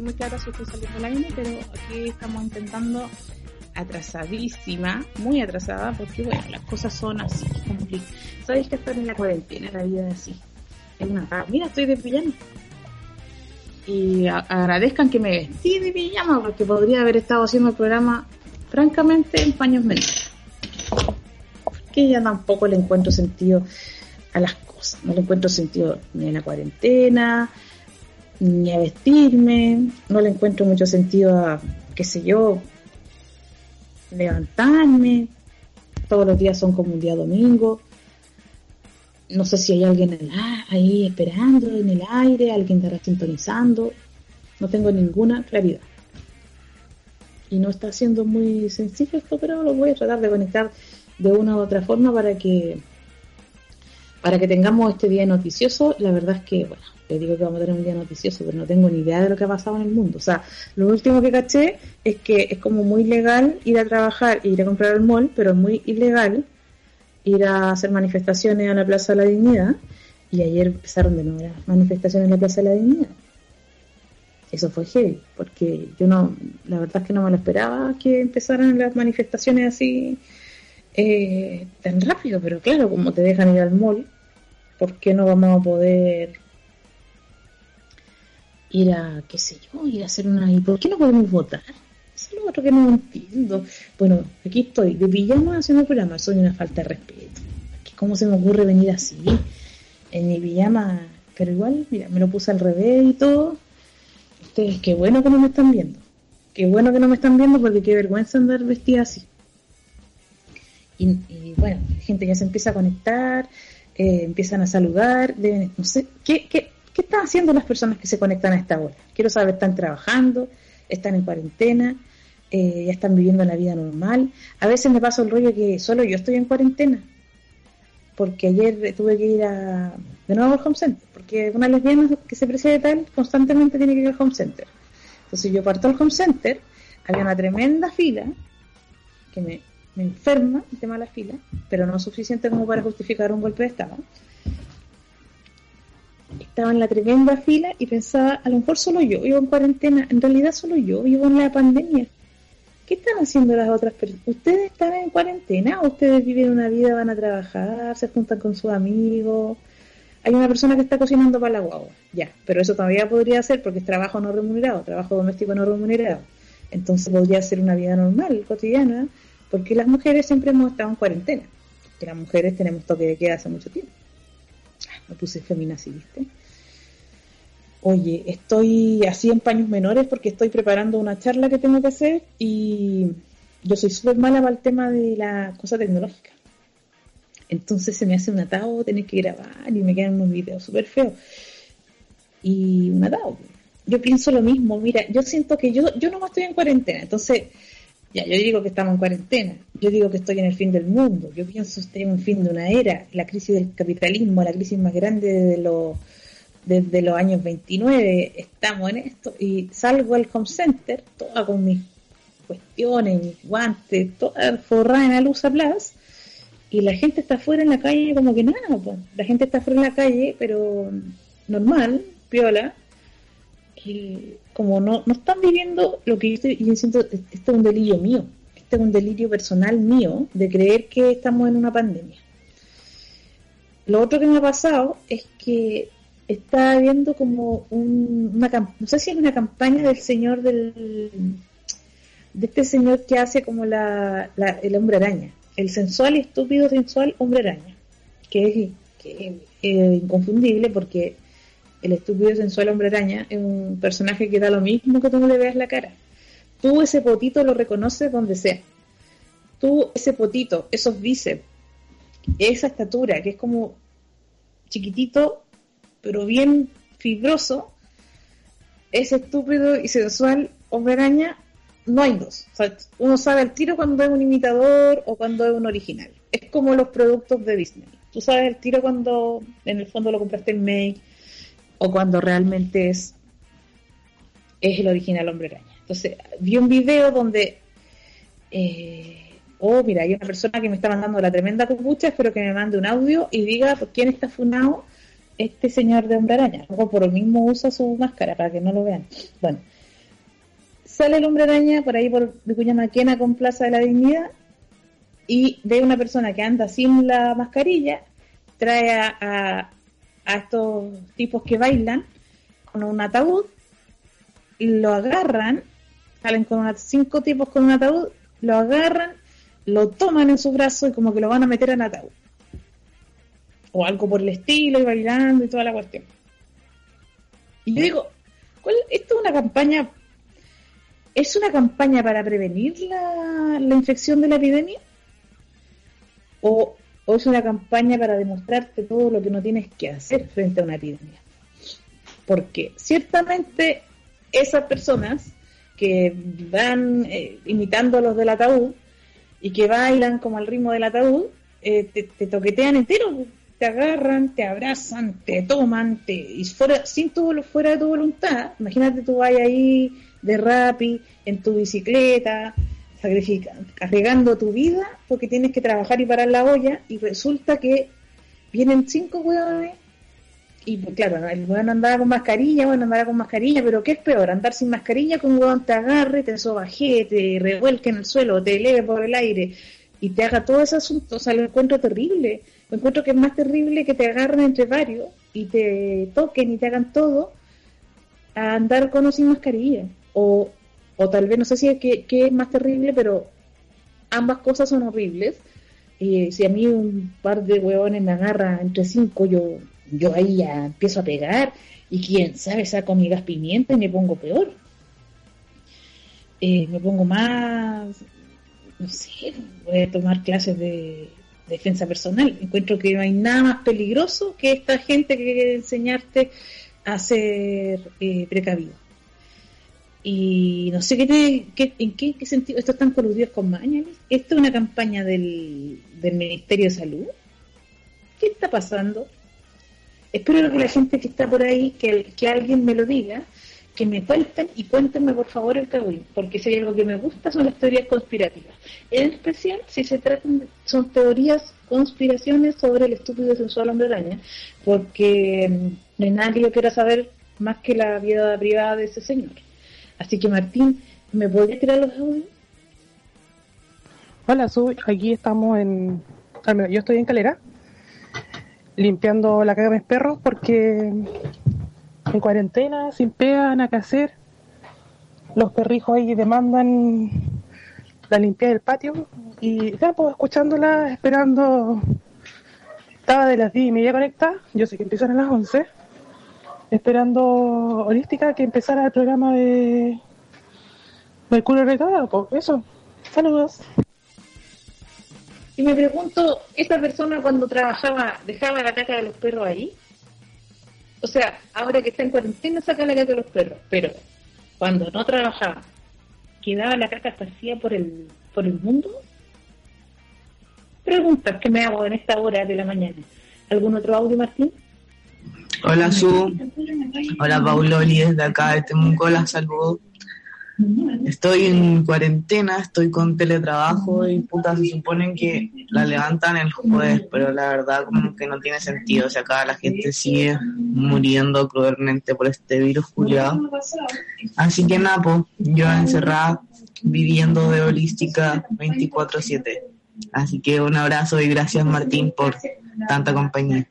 Muy clara si estoy saliendo al aire, pero aquí estamos intentando atrasadísima, muy atrasada, porque bueno, las cosas son así, complicadas. Sabéis que estar en la cuarentena, la vida es así. Es una Mira, estoy de pijama. Y agradezcan que me vestí de pijama, porque podría haber estado haciendo el programa, francamente, en paños menores. Porque ya tampoco le encuentro sentido a las cosas. No le encuentro sentido ni a la cuarentena, ni a vestirme. No le encuentro mucho sentido a, qué sé yo, levantarme. Todos los días son como un día domingo. No sé si hay alguien ahí esperando en el aire, alguien estará sintonizando. No tengo ninguna claridad. Y no está siendo muy sencillo esto, pero lo voy a tratar de conectar de una u otra forma para que para que tengamos este día noticioso, la verdad es que, bueno, le digo que vamos a tener un día noticioso, pero no tengo ni idea de lo que ha pasado en el mundo. O sea, lo último que caché es que es como muy legal ir a trabajar e ir a comprar al mall, pero es muy ilegal ir a hacer manifestaciones a la Plaza de la Dignidad. Y ayer empezaron de nuevo las manifestaciones en la Plaza de la Dignidad. Eso fue heavy, porque yo no, la verdad es que no me lo esperaba que empezaran las manifestaciones así eh, tan rápido, pero claro, como te dejan ir al mall, ¿por qué no vamos a poder ir a, qué sé yo, ir a hacer una... ¿Y por qué no podemos votar? Eso es lo otro que no entiendo. Bueno, aquí estoy, de pijama haciendo el programa, soy una falta de respeto. ¿Cómo se me ocurre venir así? En mi pijama, pero igual, mira, me lo puse al revés y todo. Ustedes, qué bueno que no me están viendo. Qué bueno que no me están viendo porque qué vergüenza andar vestida así. Y, bueno, la gente ya se empieza a conectar, eh, empiezan a saludar, deben, no sé, ¿qué, qué, ¿qué están haciendo las personas que se conectan a esta hora? Quiero saber, ¿están trabajando? ¿Están en cuarentena? Eh, ¿Ya están viviendo la vida normal? A veces me pasa el rollo que solo yo estoy en cuarentena, porque ayer tuve que ir a, de nuevo al home center, porque una lesbiana que se precia de tal constantemente tiene que ir al home center. Entonces yo parto al home center, había una tremenda fila que me, me enferma el tema de la fila, pero no suficiente como para justificar un golpe de Estado. Estaba en la tremenda fila y pensaba, a lo mejor solo yo vivo en cuarentena, en realidad solo yo vivo en la pandemia. ¿Qué están haciendo las otras personas? ¿Ustedes están en cuarentena ustedes viven una vida, van a trabajar, se juntan con sus amigos? Hay una persona que está cocinando para la guagua, ya, pero eso todavía podría ser porque es trabajo no remunerado, trabajo doméstico no remunerado. Entonces podría ser una vida normal, cotidiana, porque las mujeres siempre hemos estado en cuarentena. Que las mujeres tenemos toque de queda hace mucho tiempo. Ah, me puse feminazi, ¿viste? Oye, estoy así en paños menores porque estoy preparando una charla que tengo que hacer y yo soy súper mala para el tema de la cosa tecnológica. Entonces se me hace un atado tener que grabar y me quedan unos videos súper feos. Y un atado. Yo pienso lo mismo, mira, yo siento que yo, yo no estoy en cuarentena, entonces ya, yo digo que estamos en cuarentena, yo digo que estoy en el fin del mundo, yo pienso estoy en el fin de una era, la crisis del capitalismo, la crisis más grande desde los, desde los años 29, estamos en esto, y salgo al home center, toda con mis cuestiones, mis guantes, toda forrada en la luz a plus, y la gente está afuera en la calle como que nada, pues. la gente está afuera en la calle, pero normal, piola, y como no, no están viviendo lo que yo, estoy, yo siento, este es un delirio mío, este es un delirio personal mío de creer que estamos en una pandemia. Lo otro que me ha pasado es que está habiendo como un, una no sé si es una campaña del señor del de este señor que hace como la, el hombre araña, el sensual y estúpido sensual hombre araña, que es, que es eh, inconfundible porque el estúpido sensual hombre araña es un personaje que da lo mismo que tú no le veas la cara. Tú ese potito lo reconoces donde sea. Tú ese potito, esos bíceps esa estatura, que es como chiquitito, pero bien fibroso, es estúpido y sensual hombre araña, no hay dos. O sea, uno sabe al tiro cuando es un imitador o cuando es un original. Es como los productos de Disney. Tú sabes al tiro cuando en el fondo lo compraste en May o cuando realmente es, es el original hombre araña. Entonces, vi un video donde, eh, oh, mira, hay una persona que me está mandando la tremenda copucha, espero que me mande un audio y diga por quién está funado este señor de hombre araña. O por lo mismo usa su máscara para que no lo vean. Bueno, sale el hombre araña por ahí por Vicuña Maquena con Plaza de la Dignidad y ve una persona que anda sin la mascarilla, trae a, estos tipos que bailan con un ataúd, lo agarran, salen con unos cinco tipos con un ataúd, lo agarran, lo toman en sus brazos y como que lo van a meter en ataúd o algo por el estilo y bailando y toda la cuestión. Y yo digo, ¿cuál, ¿esto es una campaña? ¿Es una campaña para prevenir la, la infección de la epidemia? ¿O, ¿O es una campaña para demostrarte todo lo que no tienes que hacer frente a una epidemia? Porque ciertamente esas personas que van eh, imitando a los del ataúd y que bailan como al ritmo del ataúd, eh, te, te, toquetean entero, te agarran, te abrazan, te toman, te, y fuera, sin tu, fuera de tu voluntad, imagínate tú vas ahí de rapi, en tu bicicleta, cargando tu vida porque tienes que trabajar y parar la olla y resulta que vienen cinco hueones y pues, claro, el hueón andaba con mascarilla, bueno, andaba con mascarilla, pero ¿qué es peor? Andar sin mascarilla con un hueón te agarre, te sobaje, te revuelque en el suelo, te eleve por el aire y te haga todo ese asunto, o sea, lo encuentro terrible me encuentro que es más terrible que te agarren entre varios y te toquen y te hagan todo a andar con o sin mascarilla. O, o tal vez, no sé si es que, es más terrible, pero ambas cosas son horribles. Y si a mí un par de huevones me agarra entre cinco, yo, yo ahí ya empiezo a pegar y quién sabe, saco mi gas pimienta y me pongo peor. Eh, me pongo más, no sé, voy a tomar clases de, defensa personal. Encuentro que no hay nada más peligroso que esta gente que quiere enseñarte a ser eh, precavido. Y no sé qué, en qué, sentido esto están coludidos con Mañalich. ¿Esto es una campaña del, del Ministerio de Salud? ¿Qué está pasando? Espero que la gente que está por ahí, que, alguien me lo diga, que me cuenten y cuéntenme por favor el cagüín, porque si hay algo que me gusta son las teorías conspirativas. En especial si se tratan, son teorías, conspiraciones sobre el estúpido sensual hombre araña, porque mm, no hay nadie que quiera saber más que la vida privada de ese señor. Así que Martín, ¿me podrías tirar los audios? Hola, soy, aquí estamos en... Yo estoy en Calera, limpiando la caga de mis perros porque en cuarentena, sin pega, nada que hacer. Los perrijos ahí demandan la limpieza del patio y ya pues escuchándola, esperando. Estaba de las 10 y media conectada, yo sé que empiezan a las 11, esperando Holística que empezara el programa de Mercurio Retrógrado, eso. Saludos. Y me pregunto, ¿esta persona cuando trabajaba dejaba la caca de los perros ahí? O sea, ahora que está en cuarentena saca la caca de los perros, pero cuando no trabajaba, quedaba la caca esparcida por el, por el mundo. Preguntas que me hago en esta hora de la mañana. ¿Algún otro audio, Martín? Hola, Su. Hola, Pauloli, desde acá de Temuco, la saludo. Estoy en cuarentena, estoy con teletrabajo y puta, se suponen que la levantan el jueves, pero la verdad como que no tiene sentido. O sea, acá la gente sigue muriendo cruelmente por este virus culiado. Así que pues, yo encerrada viviendo de holística 24/7. Así que un abrazo y gracias Martín por tanta compañía.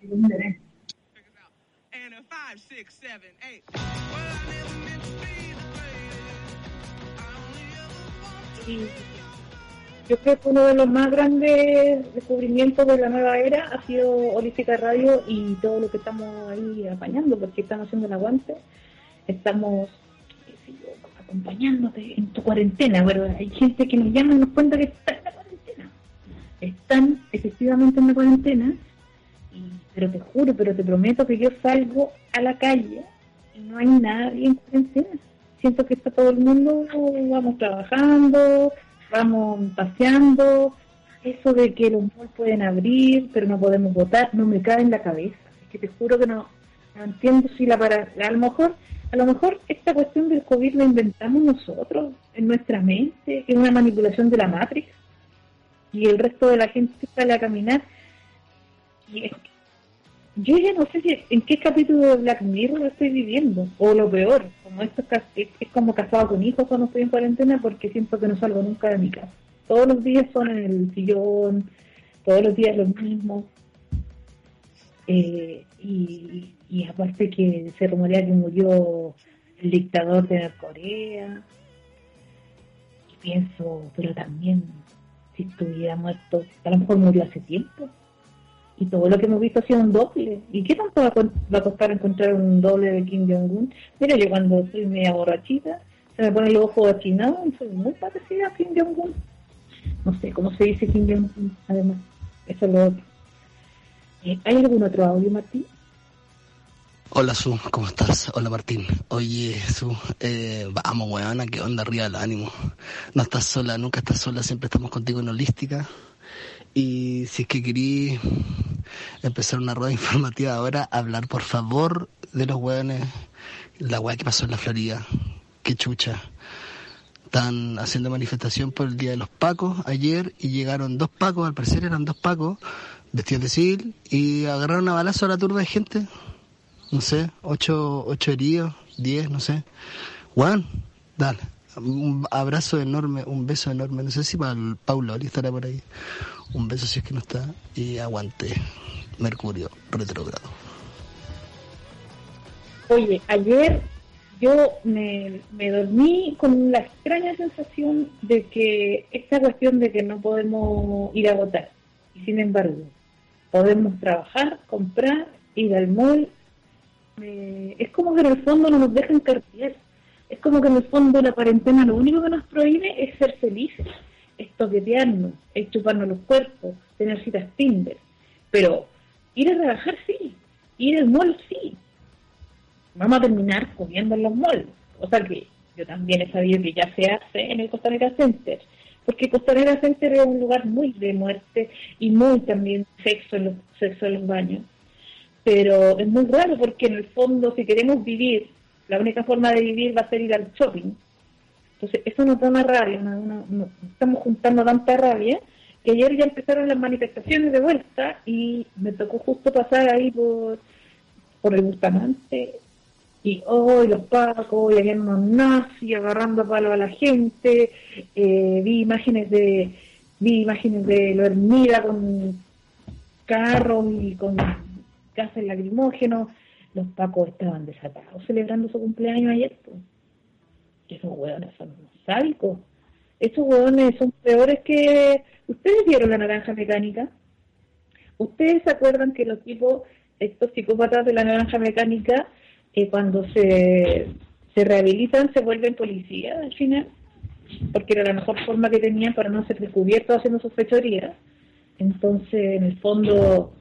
Yo creo que uno de los más grandes descubrimientos de la nueva era ha sido Holística Radio y todo lo que estamos ahí apañando, porque estamos haciendo el aguante, estamos acompañándote en tu cuarentena, pero hay gente que nos llama y nos cuenta que está en la cuarentena. están efectivamente en la cuarentena, pero te juro, pero te prometo que yo salgo a la calle y no hay nadie en cuarentena. Siento que está todo el mundo, vamos trabajando, vamos paseando, eso de que los malls pueden abrir, pero no podemos votar, no me cae en la cabeza. Es que te juro que no, no entiendo si la para... A lo mejor a lo mejor esta cuestión del COVID la inventamos nosotros, en nuestra mente, que es una manipulación de la Matrix, y el resto de la gente sale a caminar. Y yo ya no sé si en qué capítulo de Black Mirror estoy viviendo, o lo peor, como esto es, es como casado con hijos cuando estoy en cuarentena, porque siento que no salgo nunca de mi casa. Todos los días son en el sillón, todos los días lo mismo. Eh, y, y aparte que se rumorea que murió el dictador de Corea. Y pienso, pero también, si estuviera muerto, a lo mejor murió hace tiempo. Y todo lo que hemos visto ha sido un doble. ¿Y qué tanto va a, costar encontrar un doble de Kim Jong-un? Mira, yo cuando estoy media borrachita, se me ponen los ojos achinados y soy muy parecida a Kim Jong-un. No sé cómo se dice Kim Jong-un, además. Eso es lo otro. Eh, ¿Hay algún otro audio, Martín? Hola Su, ¿cómo estás? Hola Martín. Oye Su, eh, vamos weona, ¿qué onda arriba el ánimo? No estás sola, nunca estás sola, siempre estamos contigo en Holística. Y si es que querí empezar una rueda informativa ahora, hablar por favor de los weones, la weá que pasó en la Florida. Qué chucha. Están haciendo manifestación por el Día de los Pacos ayer y llegaron dos Pacos, al parecer eran dos Pacos, vestidos de civil, y agarraron a balazo a la turba de gente no sé, ocho, ocho heridos, diez, no sé. Juan, dale, un abrazo enorme, un beso enorme, no sé si para el Paulo estará por ahí. Un beso si es que no está, y aguante, Mercurio retrogrado. Oye, ayer yo me, dormí con la extraña sensación de que esta cuestión de que no podemos ir a votar, y sin embargo, podemos trabajar, comprar, ir al mall, es como que en el fondo no nos dejan cartier. Es como que en el fondo la cuarentena lo único que nos prohíbe es ser felices, es toquetearnos, es chuparnos los cuerpos, tener citas Tinder. Pero ir a trabajar sí, ir al mall sí. Vamos a terminar comiendo en los malls. O sea que yo también he sabido que ya se hace en el Costanera Center. Porque Costanera Center es un lugar muy de muerte y muy también sexo en los, sexo en los baños pero es muy raro porque en el fondo si queremos vivir, la única forma de vivir va a ser ir al shopping. Entonces eso nos da una rabia, estamos juntando tanta rabia que ayer ya empezaron las manifestaciones de vuelta y me tocó justo pasar ahí por, por el Bustamante y hoy los pacos y había unos nazis agarrando a palo a la gente, eh, vi imágenes de vi imágenes de lo hermida con carros y con gases lacrimógenos, los pacos estaban desatados celebrando su cumpleaños ayer. Pues. Esos hueones son sádicos. Esos hueones son peores que... ¿Ustedes vieron la naranja mecánica? ¿Ustedes se acuerdan que los tipos, estos psicópatas de la naranja mecánica, eh, cuando se, se rehabilitan se vuelven policías al final? Porque era la mejor forma que tenían para no ser descubiertos haciendo sus fechorías. Entonces, en el fondo,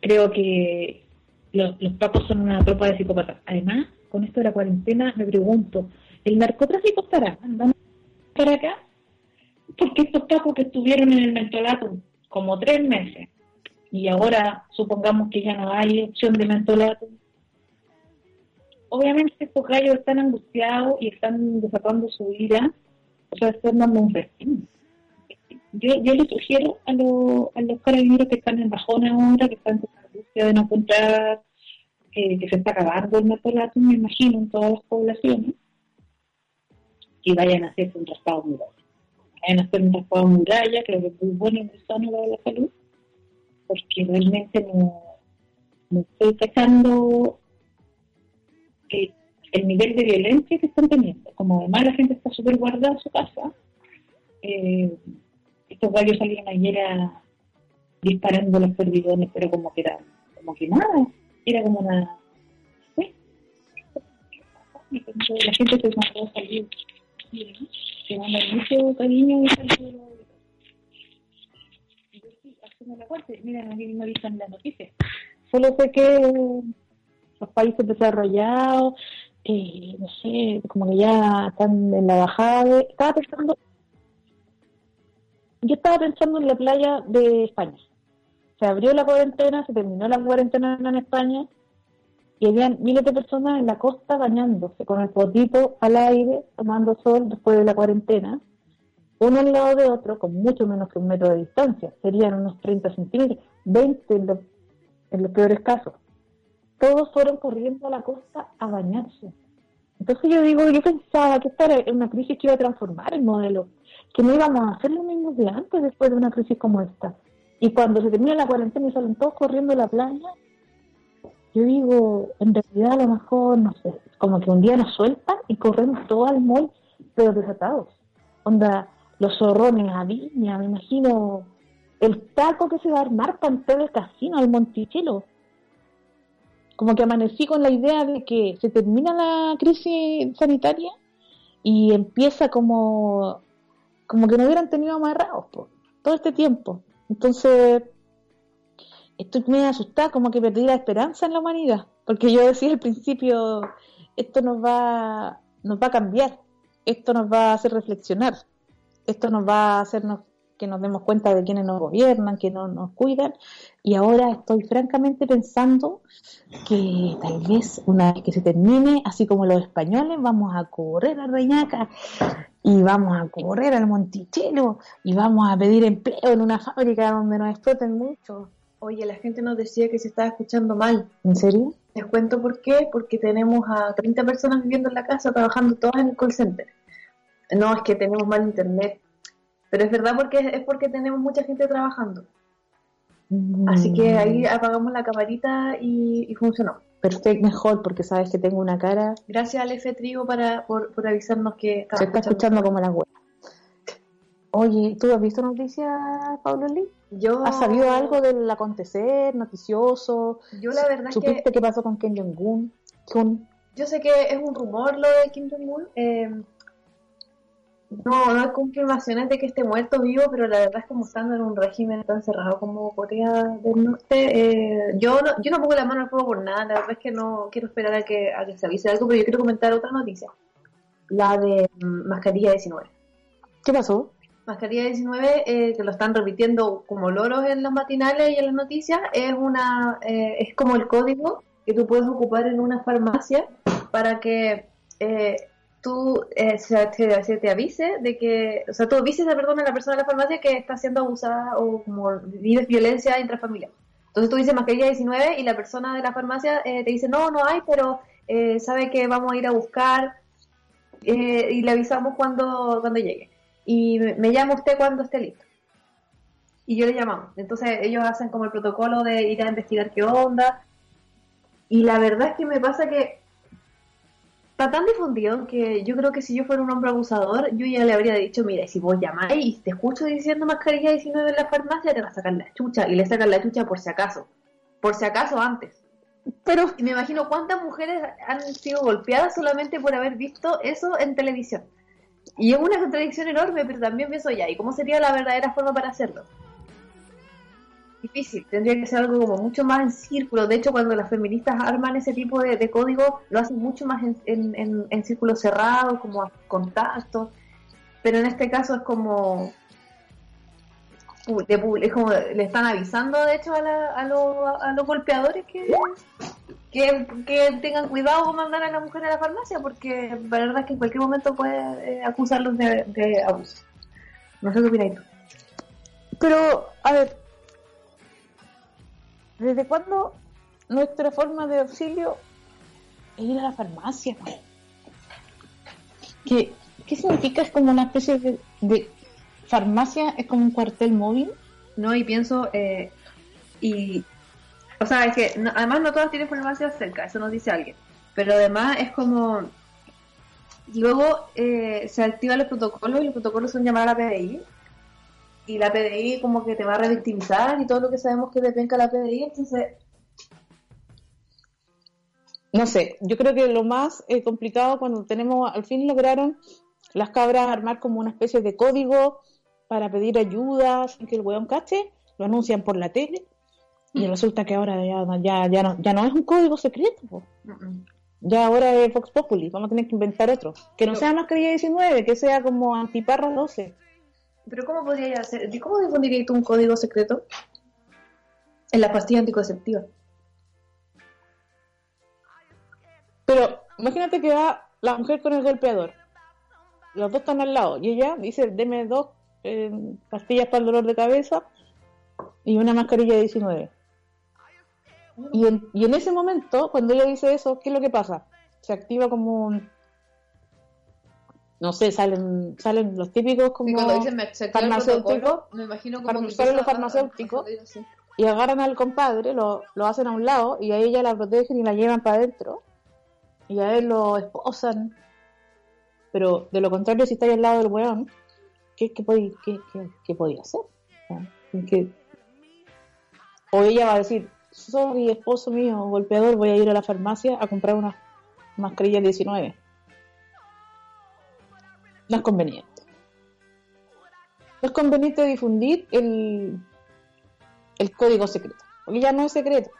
creo que los, los pacos son una tropa de psicópatas. Además, con esto de la cuarentena, me pregunto, ¿el narcotráfico estará andando para acá? Porque estos pacos que estuvieron en el mentolato como tres meses y ahora supongamos que ya no hay opción de mentolato, obviamente estos gallos están angustiados y están desatando su ira, o sea, están dando un festín yo, yo le sugiero a, a los carabineros que están en bajón ahora, que están en búsqueda de no encontrar, eh, que se está acabando el metolato, me imagino, en todas las poblaciones, que vayan a hacer un raspado muralla. Vayan a hacer un raspado muralla, creo que es muy bueno y muy sano para la salud, porque realmente no, no estoy cachando que el nivel de violencia que están teniendo. Como además la gente está súper guardada en su casa, eh, estos gallos salían ayer a, disparando los perdigones, pero como que era, como que nada, era como una, ¿sí? La gente se mandó a salir, mucho cariño y saludo. escuchando la fuerte. Mira, aquí no visto en la noticia. Solo sé que los países desarrollados, eh, no sé, como que ya están en la bajada. De, estaba pensando, yo estaba pensando en la playa de España. Se abrió la cuarentena, se terminó la cuarentena en España y habían miles de personas en la costa bañándose con el potito al aire, tomando sol después de la cuarentena, uno al lado de otro, con mucho menos que un metro de distancia, serían unos 30 centímetros, 20 en, los peores casos. Todos fueron corriendo a la costa a bañarse. Entonces yo digo, yo pensaba que esta era una crisis que iba a transformar el modelo, que no íbamos a hacer lo mismo de antes después de una crisis como esta. Y cuando se termina la cuarentena y salen todos corriendo a la playa, yo digo, en realidad a lo mejor, no sé, como que un día nos sueltan y corremos todos al mall, pero desatados. Onda, los zorrones a Viña, me imagino el taco que se va a armar para entrar al casino, al Monticello. Como que amanecí con la idea de que se termina la crisis sanitaria y empieza como, como que no hubieran tenido amarrados todo este tiempo. Entonces, estoy muy asustada, como que perdí la esperanza en la humanidad, porque yo decía al principio, esto nos va, nos va a cambiar, esto nos va a hacer reflexionar, esto nos va a hacernos que nos demos cuenta de quienes nos gobiernan, que no nos cuidan, y ahora estoy francamente pensando que tal vez una vez que se termine, así como los españoles, vamos a correr a Reñaca y vamos a correr al Monticello y vamos a pedir empleo en una fábrica donde nos exploten mucho Oye, la gente nos decía que se estaba escuchando mal. ¿En serio? Les cuento por qué. Porque tenemos a 30 personas viviendo en la casa, trabajando todas en el call center. No, es que tenemos mal internet. Pero es verdad porque es porque tenemos mucha gente trabajando. Mm. Así que ahí apagamos la camarita y, funcionó. Perfecto, mejor, porque sabes que tengo una cara. Gracias al F Trigo para, por, avisarnos que se está escuchando, como la web. Oye, ¿tú has visto noticias, Pablo Lee? Yo... ¿Has sabido algo del acontecer noticioso? Yo la verdad ¿Supiste que... qué pasó con Kim Jong-un? Yo sé que es un rumor lo de Kim Jong-un. Eh, no, no hay confirmaciones de que esté muerto vivo, pero la verdad es como estando en un régimen tan cerrado como Corea del Norte, eh, yo, no, yo no pongo la mano al fuego por nada, la verdad es que no quiero esperar a que, a que se avise algo, pero yo quiero comentar otra noticia, la de mm, mascarilla 19. ¿Qué pasó? Mascarilla 19, eh, que lo están repitiendo como loros en los matinales y en las noticias, es una eh, es como el código que tú puedes ocupar en una farmacia para que eh, tú se, te, avise de que, o sea, tú avises a, perdón, a la persona de la farmacia que está siendo abusada o como vives violencia intrafamiliar. Entonces tú dices mascarilla 19 y la persona de la farmacia te dice, no, no hay, pero sabe que vamos a ir a buscar y le avisamos cuando, cuando llegue y me llama usted cuando esté listo. Y yo le llamamos. Entonces ellos hacen como el protocolo de ir a investigar qué onda. Y la verdad es que me pasa que está tan difundido que yo creo que si yo fuera un hombre abusador, yo ya le habría dicho, mira, si vos llamáis y te escucho diciendo mascarilla 19 en la farmacia, te va a sacar la chucha. Y le sacan la chucha por si acaso. Por si acaso antes. Pero y me imagino cuántas mujeres han sido golpeadas solamente por haber visto eso en televisión. Y es una contradicción enorme, pero también pienso ya, ¿y cómo sería la verdadera forma para hacerlo? Difícil, tendría que ser algo como mucho más en círculo. De hecho, cuando las feministas arman ese tipo de, código, lo hacen mucho más en, en, en, círculos cerrados, como a contacto. Pero en este caso es como es como le están avisando de hecho a, a, a los golpeadores que, que, tengan cuidado con mandar a la mujer a la farmacia, porque la verdad es que en cualquier momento puede eh, acusarlos de, abuso. No sé qué opináis tú. Pero, a ver, ¿desde cuándo nuestra forma de auxilio es ir a la farmacia? ¿Qué, ¿Qué significa? ¿Es como una especie de, farmacia? ¿Es como un cuartel móvil? No, y pienso, eh, y o sea, es que además no todas tienen farmacia cerca, eso nos dice alguien. Pero además es como. Luego eh, se activan los protocolos y los protocolos son llamar a la PDI. Y la PDI como que te va a revictimizar y todo lo que sabemos que depende la PDI, entonces. No sé, yo creo que lo más eh, complicado cuando tenemos, al fin lograron las cabras armar como una especie de código para pedir ayuda sin que el weón cache, lo anuncian por la tele y resulta que ahora ya, ya, ya, no, ya no es un código secreto. po. Ya ahora es Fox Populi, vamos a tener que inventar otro. Que no sea mascarilla 19, que sea como antiparra 12. Pero ¿cómo podría hacer? ¿Cómo difundirías tú un código secreto? En la pastilla anticonceptiva. Pero imagínate que va la mujer con el golpeador. Los dos están al lado. Y ella dice, deme dos eh, pastillas para el dolor de cabeza y una mascarilla 19. Y en, y en ese momento, cuando ella dice eso, ¿qué es lo que pasa? Se activa como un... No sé, salen salen los típicos como... Cuando dicen me se activa el farmacéutico, protocolo, me imagino como que salen los a- farmacéuticos. a y agarran al compadre, lo, lo hacen a un lado y a ella la protegen y la llevan para adentro y a él lo esposan. Pero de lo contrario, si estáis al lado del weón, ¿qué, qué, podía, qué, qué- qué podía hacer? Que- o ella va a decir, sorry, esposo mío, golpeador, voy a ir a la farmacia a comprar una mascarilla 19. No es conveniente. No es conveniente difundir el, el código secreto. Porque ya no es secreto.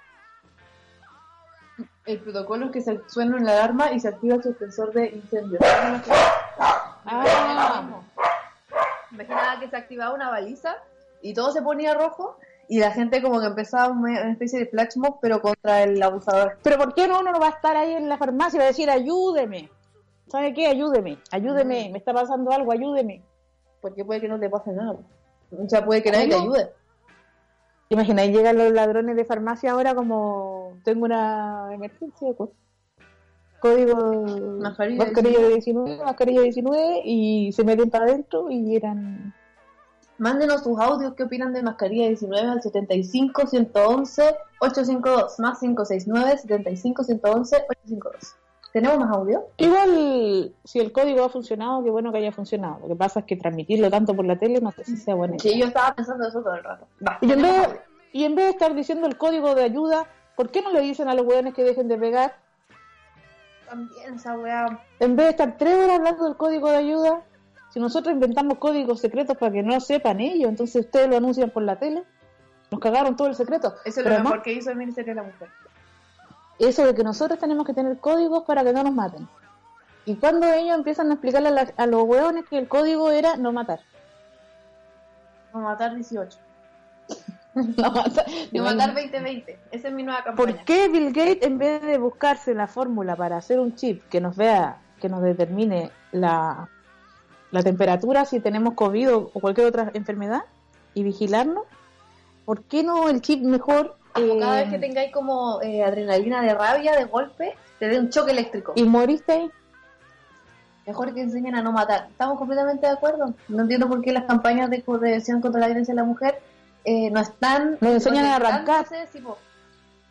El protocolo es que se suena una alarma y se activa el suspensor de incendio. Ah. Imaginaba que se activaba una baliza y todo se ponía rojo y la gente como que empezaba una especie de flash mob pero contra el abusador. Pero ¿por qué no uno no va a estar ahí en la farmacia y va a decir ayúdeme? ¿Sabe qué? Ayúdeme, ayúdeme, me está pasando algo, ayúdeme. Porque puede que no te pase nada. O sea, puede que nadie te ayude. ¿Te imaginas? Llegan los ladrones de farmacia ahora como tengo una emergencia, pues. código mascarilla 19, mascarilla 19 y se meten para adentro y eran Mándenos sus audios, qué opinan de mascarilla 19 al 75 111 852 más 569 75 111 852. ¿Tenemos más audio? Igual, si el código ha funcionado, qué bueno que haya funcionado. Lo que pasa es que transmitirlo tanto por la tele no sé si sea bueno. Sí, yo estaba pensando eso todo el rato. Va, Y en, vez, audio. y en vez de estar diciendo el código de ayuda, ¿por qué no le dicen a los hueones que dejen de pegar? También esa weá. En vez de estar tres horas hablando del código de ayuda, si nosotros inventamos códigos secretos para que no sepan ellos, entonces ustedes lo anuncian por la tele, nos cagaron todo el secreto. Eso es lo además, mejor que hizo el Ministerio de la Mujer. eso de que nosotros tenemos que tener códigos para que no nos maten. Y cuando ellos empiezan a explicarle a, la- a los hueones que el código era no matar. No matar 18. No matar. No matar 2020. Esa es mi nueva campaña. ¿Por qué Bill Gates, en vez de buscarse la fórmula para hacer un chip que nos vea, que nos determine la, la temperatura si tenemos COVID o, cualquier otra enfermedad y vigilarnos, ¿por qué no el chip mejor Como cada eh, vez que tengáis como eh, adrenalina de rabia, de golpe, te dé un choque eléctrico. y moriste? Mejor que enseñen a no matar. Estamos completamente de acuerdo. No entiendo por qué las campañas de prevención contra la violencia de la mujer eh, no están... Nos enseñan a arrancar.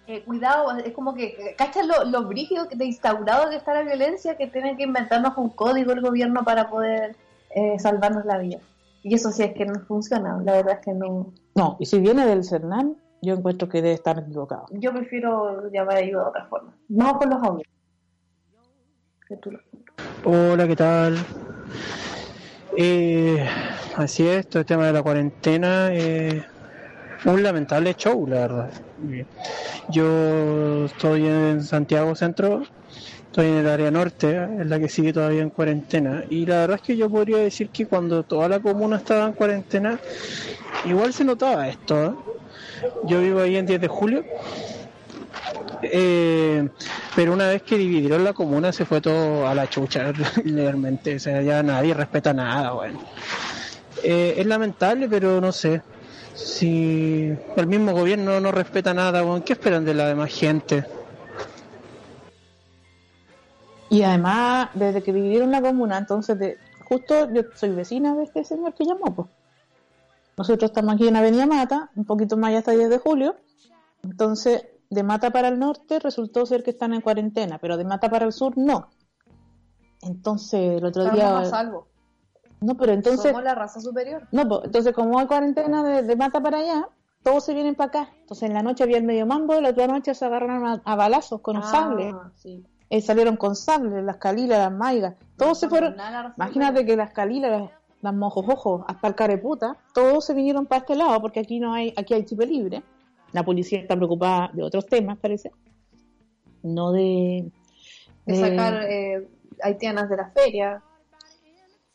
eh, cuidado, es como que, ¿cachas lo, lo brígido, de instaurado que está la violencia? Que tienen que inventarnos un código el gobierno para poder eh, salvarnos la vida. Y eso sí es que no funciona, la verdad es que no. No, y si viene del CERNAM, yo encuentro que debe estar equivocado. Yo prefiero llamar ayuda de otra forma. Vamos con los audios. Hola, ¿qué tal? Eh, así es, todo el tema de la cuarentena, eh, un lamentable show, la verdad. Yo estoy en Santiago Centro, estoy en el área norte, es la que sigue todavía en cuarentena. Y la verdad es que yo podría decir que cuando toda la comuna estaba en cuarentena, igual se notaba esto. ¿eh? Yo vivo ahí en 10 de julio. Eh, pero una vez que dividieron la comuna se fue todo a la chucha, realmente. O sea, ya nadie respeta nada, bueno. Eh, es lamentable, pero no sé. Si el mismo gobierno no respeta nada, bueno, ¿qué esperan de la demás gente? Y además, desde que dividieron la comuna, entonces, de, justo yo soy vecina de este señor que llamó, pues. Nosotros estamos aquí en Avenida Mata, un poquito más allá hasta 10 de julio. Entonces, de Mata para el norte resultó ser que están en cuarentena, pero de Mata para el sur no. Entonces, el otro Estamos a día... salvo. No, pero entonces... Somos la raza superior. No, pues, entonces como hay cuarentena de, de Mata para allá, todos se vienen para acá. Entonces en la noche había el medio mambo, la otra noche se agarraron a, a balazos con Ah, sable. sí. Eh, salieron con sable, las calilas, las maigas. Todos se fueron. Imagínate que las calilas, las, las mojos ojos, hasta el careputa, todos se vinieron para este lado porque aquí no hay, aquí hay chip libre. La policía está preocupada de otros temas, parece. No de... De sacar eh, haitianas de la feria.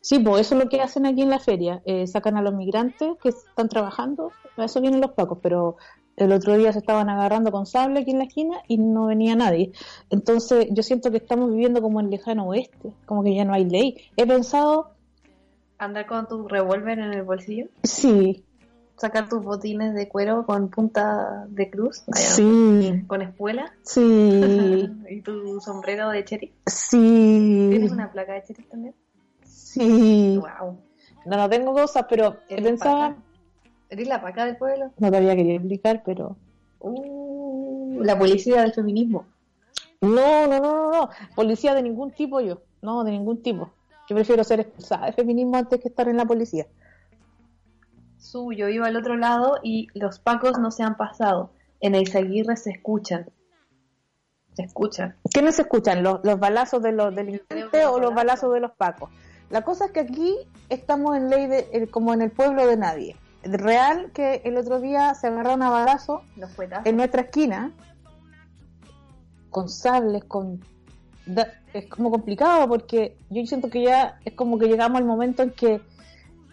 Sí, pues eso es lo que hacen aquí en la feria. Eh, sacan a los migrantes que están trabajando, a eso vienen los pacos, pero el otro día se estaban agarrando con sable aquí en la esquina y no venía nadie. Entonces yo siento que estamos viviendo como en lejano oeste, como que ya no hay ley. He pensado... ¿Andar con tu revólver en el bolsillo? Sí. ¿Sacar tus botines de cuero con punta de cruz? Sí. ¿Con espuela? Sí. ¿Y tu sombrero de cherry? Sí. ¿Tienes una placa de cherry también? Sí. Wow. No, no tengo cosas, pero ¿Eres pensaba... paca? ¿Eres la paca del pueblo? No te había querido explicar, pero... Uh, la policía del feminismo. No, no, no, no, no. Policía de ningún tipo yo. No, de ningún tipo. Yo prefiero ser expulsada de feminismo antes que estar en la policía. Su, yo iba al otro lado y los pacos no se han pasado. En el Seguirre se escuchan. Se escuchan. ¿Quiénes se escuchan? ¿Los, los balazos de los delincuentes o los balazos. balazos de los pacos? La cosa es que aquí estamos en ley de, eh, como en el pueblo de nadie. Real que el otro día se agarraron a balazo en nuestra esquina con sables, con es como complicado porque yo siento que ya es como que llegamos al momento en que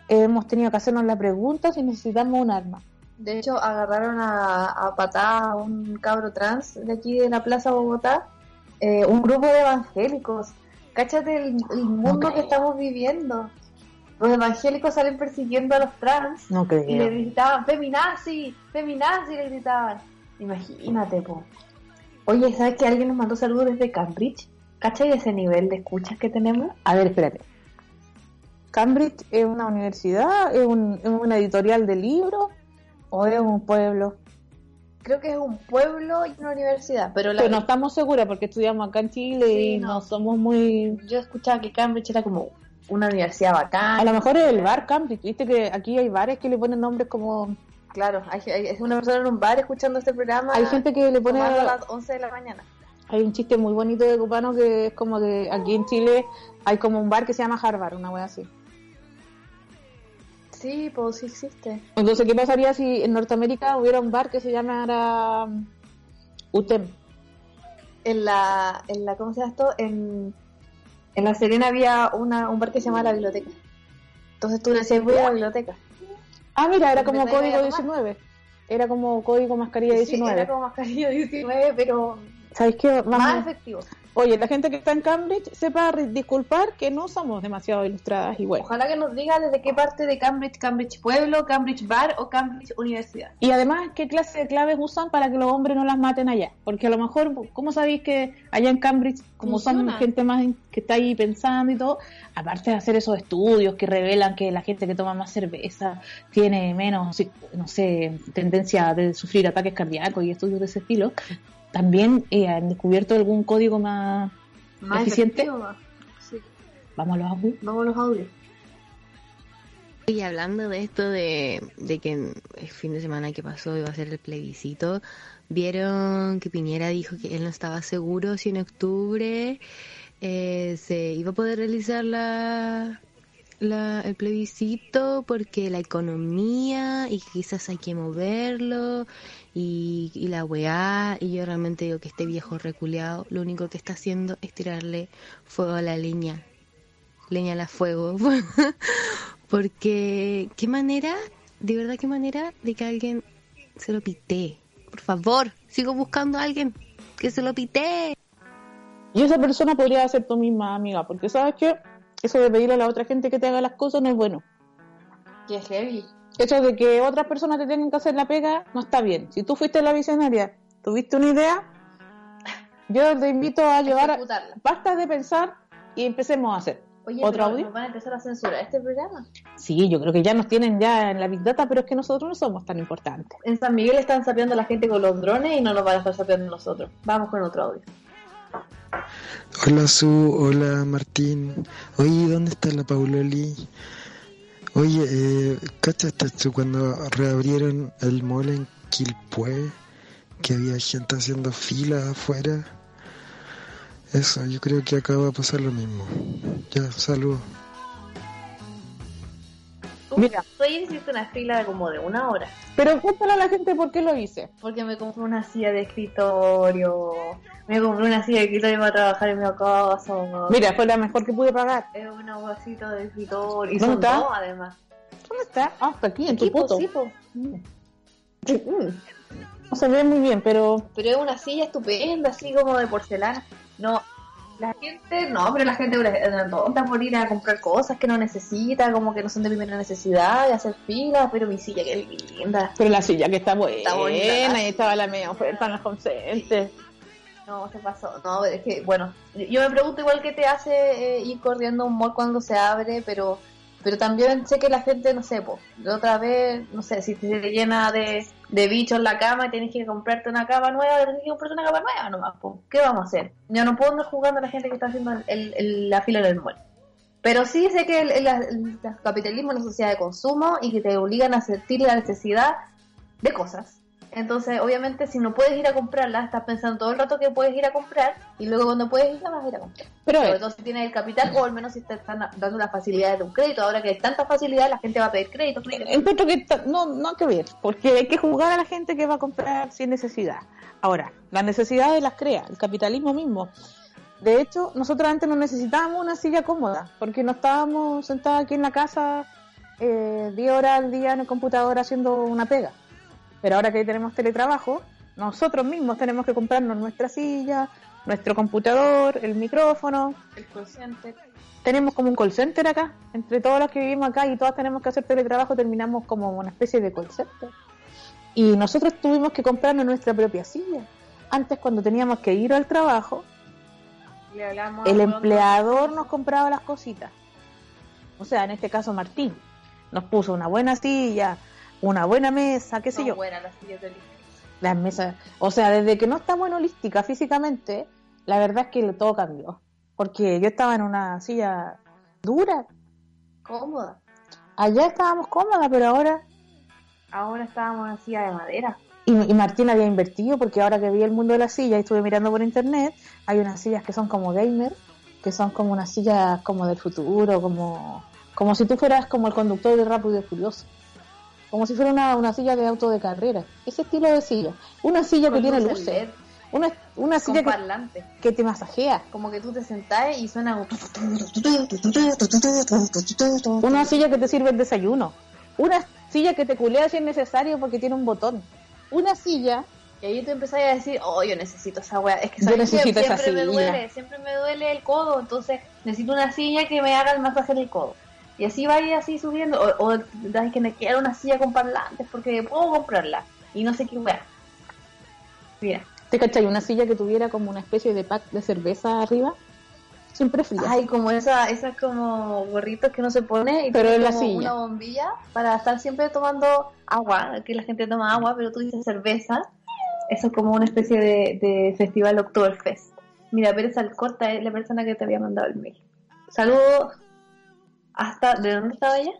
hemos tenido que hacernos la pregunta si necesitamos un arma. De hecho, agarraron a, a patada a un cabro trans de aquí de la Plaza Bogotá. eh, un grupo de evangélicos. Cáchate el, el mundo que estamos viviendo. Los evangélicos salen persiguiendo a los trans No y le gritaban, feminazi, feminazi, le gritaban. Imagínate, po. Oye, ¿sabes que alguien nos mandó saludos desde Cambridge? ¿Cachai ese nivel de escuchas que tenemos? A ver, espérate. ¿Cambridge es una universidad? ¿Es, un- es una editorial de libros? ¿O es un pueblo? Creo que es un pueblo y una universidad, pero la, Pero no estamos seguras porque estudiamos acá en Chile Sí, y no. no somos muy... yo escuchaba que Cambridge era como una universidad bacana. A lo mejor es el bar Cambridge. Viste que aquí hay bares que le ponen nombres como... Claro, hay, hay- es una persona en un bar escuchando este programa. Hay gente que le pone... a las 11 de la mañana. Hay un chiste muy bonito de cubano que es como que aquí en Chile hay como un bar que se llama Harvard, una wea así. Sí, pues sí existe. Entonces, ¿qué pasaría si en Norteamérica hubiera un bar que se llamara um, UTEM? En la, en la ¿cómo se llama esto? En, en La Serena había una, un bar que se llamaba La Biblioteca. Entonces tú decías, voy a la biblioteca. Ah, mira, era ¿En como código a tomar? 19. Era como código mascarilla Sí, 19. era como mascarilla 19, pero ¿Sabéis qué? Vamos- más efectivo. Oye, la gente que está en Cambridge sepa disculpar que no somos demasiado ilustradas y bueno. Ojalá que nos diga desde qué parte de Cambridge, Cambridge Pueblo, Cambridge Bar o Cambridge Universidad. Y además, ¿qué clase de claves usan para que los hombres no las maten allá? Porque a lo mejor, ¿cómo sabéis que allá en Cambridge, como son Funciona. gente más que está ahí pensando y todo, aparte de hacer esos estudios que revelan que la gente que toma más cerveza tiene menos, no sé, tendencia de sufrir ataques cardíacos y estudios de ese estilo, también eh, han descubierto algún código más Más eficiente. efectivo. Sí. Vamos a los audios. Vamos a los audios. Y hablando de esto de, de que el fin de semana que pasó iba a ser el plebiscito, vieron que Piñera dijo que él no estaba seguro si en octubre eh, se iba a poder realizar la, la, el plebiscito porque la economía y quizás hay que moverlo y, y la weá. Y yo realmente digo que este viejo reculeado lo único que está haciendo es tirarle fuego a la leña. Leña a la fuego. Porque qué manera de verdad qué manera de que alguien se lo pité por favor sigo buscando a alguien que se lo pité Y esa persona podría ser tu misma amiga, porque sabes que eso de pedirle a la otra gente que te haga las cosas no es bueno. Es heavy. Eso de que otras personas te tengan que hacer la pega no está bien. Si tú fuiste la visionaria, tuviste una idea, yo te invito a llevar, a- basta de pensar y empecemos a hacer. Oye, ¿Otro pero audio? nos van a empezar a censurar este programa. Sí, yo creo que ya nos tienen ya en la Big Data, pero es que nosotros no somos tan importantes. En San Miguel están sapeando a la gente con los drones y no nos van a estar sapeando nosotros. Vamos con otro audio. Hola Su, hola Martín. Oye, ¿dónde está la Pauloli? Oye, eh, ¿cachaste tú cuando reabrieron el mall en Quilpué? Que había gente haciendo fila afuera. Eso, yo creo que acá va a pasar lo mismo. Ya, saludos. Mira. ayer hiciste una fila de como de una hora. Pero cuéntale a la gente por qué lo hice. Porque me compré una silla de escritorio. Me compré una silla de escritorio para trabajar en mi casa. Mira, fue la mejor que pude pagar. Es una vasita de escritorio. Y ¿Dónde son está? dos, además. ¿Dónde está? Ah, está aquí, en tu Aquí, po, foto. sí, po. No se ve muy bien, pero Pero es una silla estupenda, así como de porcelana. No, la gente, no, pero la gente es una tonta por ir a comprar cosas que no necesita, como que no son de primera necesidad, y hacer filas, pero mi silla que es linda. pero la silla que está buena, Está bonita. y estaba la media oferta en los consentes. No, se pasó. No, es que, bueno, yo me pregunto igual qué te hace eh, ir corriendo a un mall cuando se abre, pero pero también sé que la gente, no sé, pues, de otra vez, no sé, si te llena de, de bichos la cama y tienes que comprarte una cama nueva, tienes que comprarte una cama nueva nomás, pues, ¿qué vamos a hacer? Yo no puedo andar jugando a la gente que está haciendo el, el- la fila en el mall. Pero sí sé que el- el capitalismo es una sociedad de consumo y que te obligan a sentir la necesidad de cosas. Entonces, obviamente, si no puedes ir a comprarla, estás pensando todo el rato que puedes ir a comprar y luego cuando puedes ir, la vas a ir a comprar. Pero Sobre todo si tienes el capital o al menos si te están dando las facilidades de un crédito. Ahora que hay tanta facilidad, la gente va a pedir crédito. crédito. encuentro que no, no hay que ver, porque hay que jugar a la gente que va a comprar sin necesidad. Ahora, las necesidades las crea el capitalismo mismo. De hecho, nosotros antes no necesitábamos una silla cómoda, porque no estábamos sentados aquí en la casa eh, 10 horas al día en el computador haciendo una pega. Pero ahora que tenemos teletrabajo, nosotros mismos tenemos que comprarnos nuestra silla, nuestro computador, el micrófono, El call center. tenemos como un call center acá. Entre todos los que vivimos acá y todas tenemos que hacer teletrabajo, terminamos como una especie de call center. Y nosotros tuvimos que comprarnos nuestra propia silla. Antes, cuando teníamos que ir al trabajo, Le el empleador nos compraba las cositas. O sea, en este caso Martín nos puso una buena silla, una buena mesa, qué sé Son yo. buenas las sillas de Lister. Las mesas, o sea, desde que no estamos en holística físicamente, la verdad es que todo cambió. Porque yo estaba en una silla dura, Cómoda. Allá estábamos cómodas, pero ahora. Ahora estábamos en una silla de madera. Y, y Martín había invertido, porque ahora que vi el mundo de las sillas y estuve mirando por internet, hay unas sillas que son como gamer, que son como unas sillas como del futuro, como, como si tú fueras como el conductor de Rápido y Furioso. Como si fuera una, una silla de auto de carrera. Ese estilo de silla. Una silla que tiene luces. LED, Una, una silla que, parlante. que te masajea. Como que tú te sentás y suena. Una silla que te sirve el desayuno. Una silla que te culea si es necesario porque tiene un botón. Una silla Y ahí tú empezás a decir, oh, yo necesito esa weá. Es que Yo siempre me silla. duele, siempre me duele el codo, entonces necesito una silla que me haga el masaje en el codo. Y así va ir así subiendo. O, o que me quiero una silla con parlantes porque puedo comprarla. Y no sé qué weá. Mira. ¿Te cachai? Una silla que tuviera como una especie de pack de cerveza arriba. Siempre fría. Ay, como esa, esas como gorritos que uno se pone y Pero en la silla. una bombilla para estar siempre tomando agua, que la gente toma agua, pero tú dices cerveza. Eso es como una especie de, de festival Oktoberfest. Mira, Pérez Alcorta es la persona que te había mandado el mail. Saludos. Hasta, ¿De dónde estaba ella?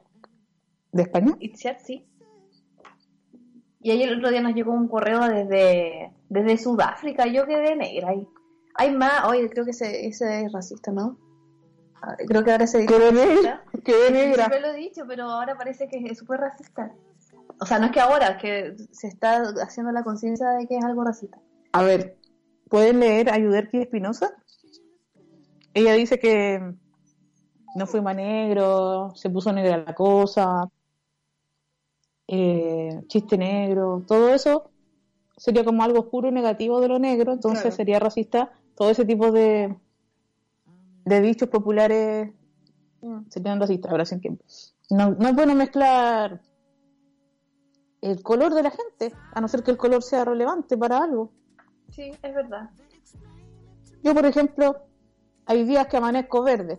¿De España? Itziar, sí. Y ayer el otro día nos llegó un correo desde, desde Sudáfrica. Yo quedé negra ahí. Hay más, oye, creo que ese, ese es racista, ¿no? Ah, Creo que ahora se dice Quedé negra. Quedé negra. Siempre lo he dicho, pero ahora parece que es súper racista. O sea, no es que ahora, es que se está haciendo la conciencia de que es algo racista. A ver, ¿pueden leer a Yuderki Espinosa? Ella dice que no fue más negro, se puso negra la cosa, eh, chiste negro, todo eso sería como algo oscuro y negativo de lo negro, entonces Claro. sería racista. Todo ese tipo de, de dichos populares serían racistas. Ahora sí que no, no es bueno mezclar el color de la gente, a no ser que el color sea relevante para algo. Sí, es verdad. Yo, por ejemplo, hay días que amanezco verde,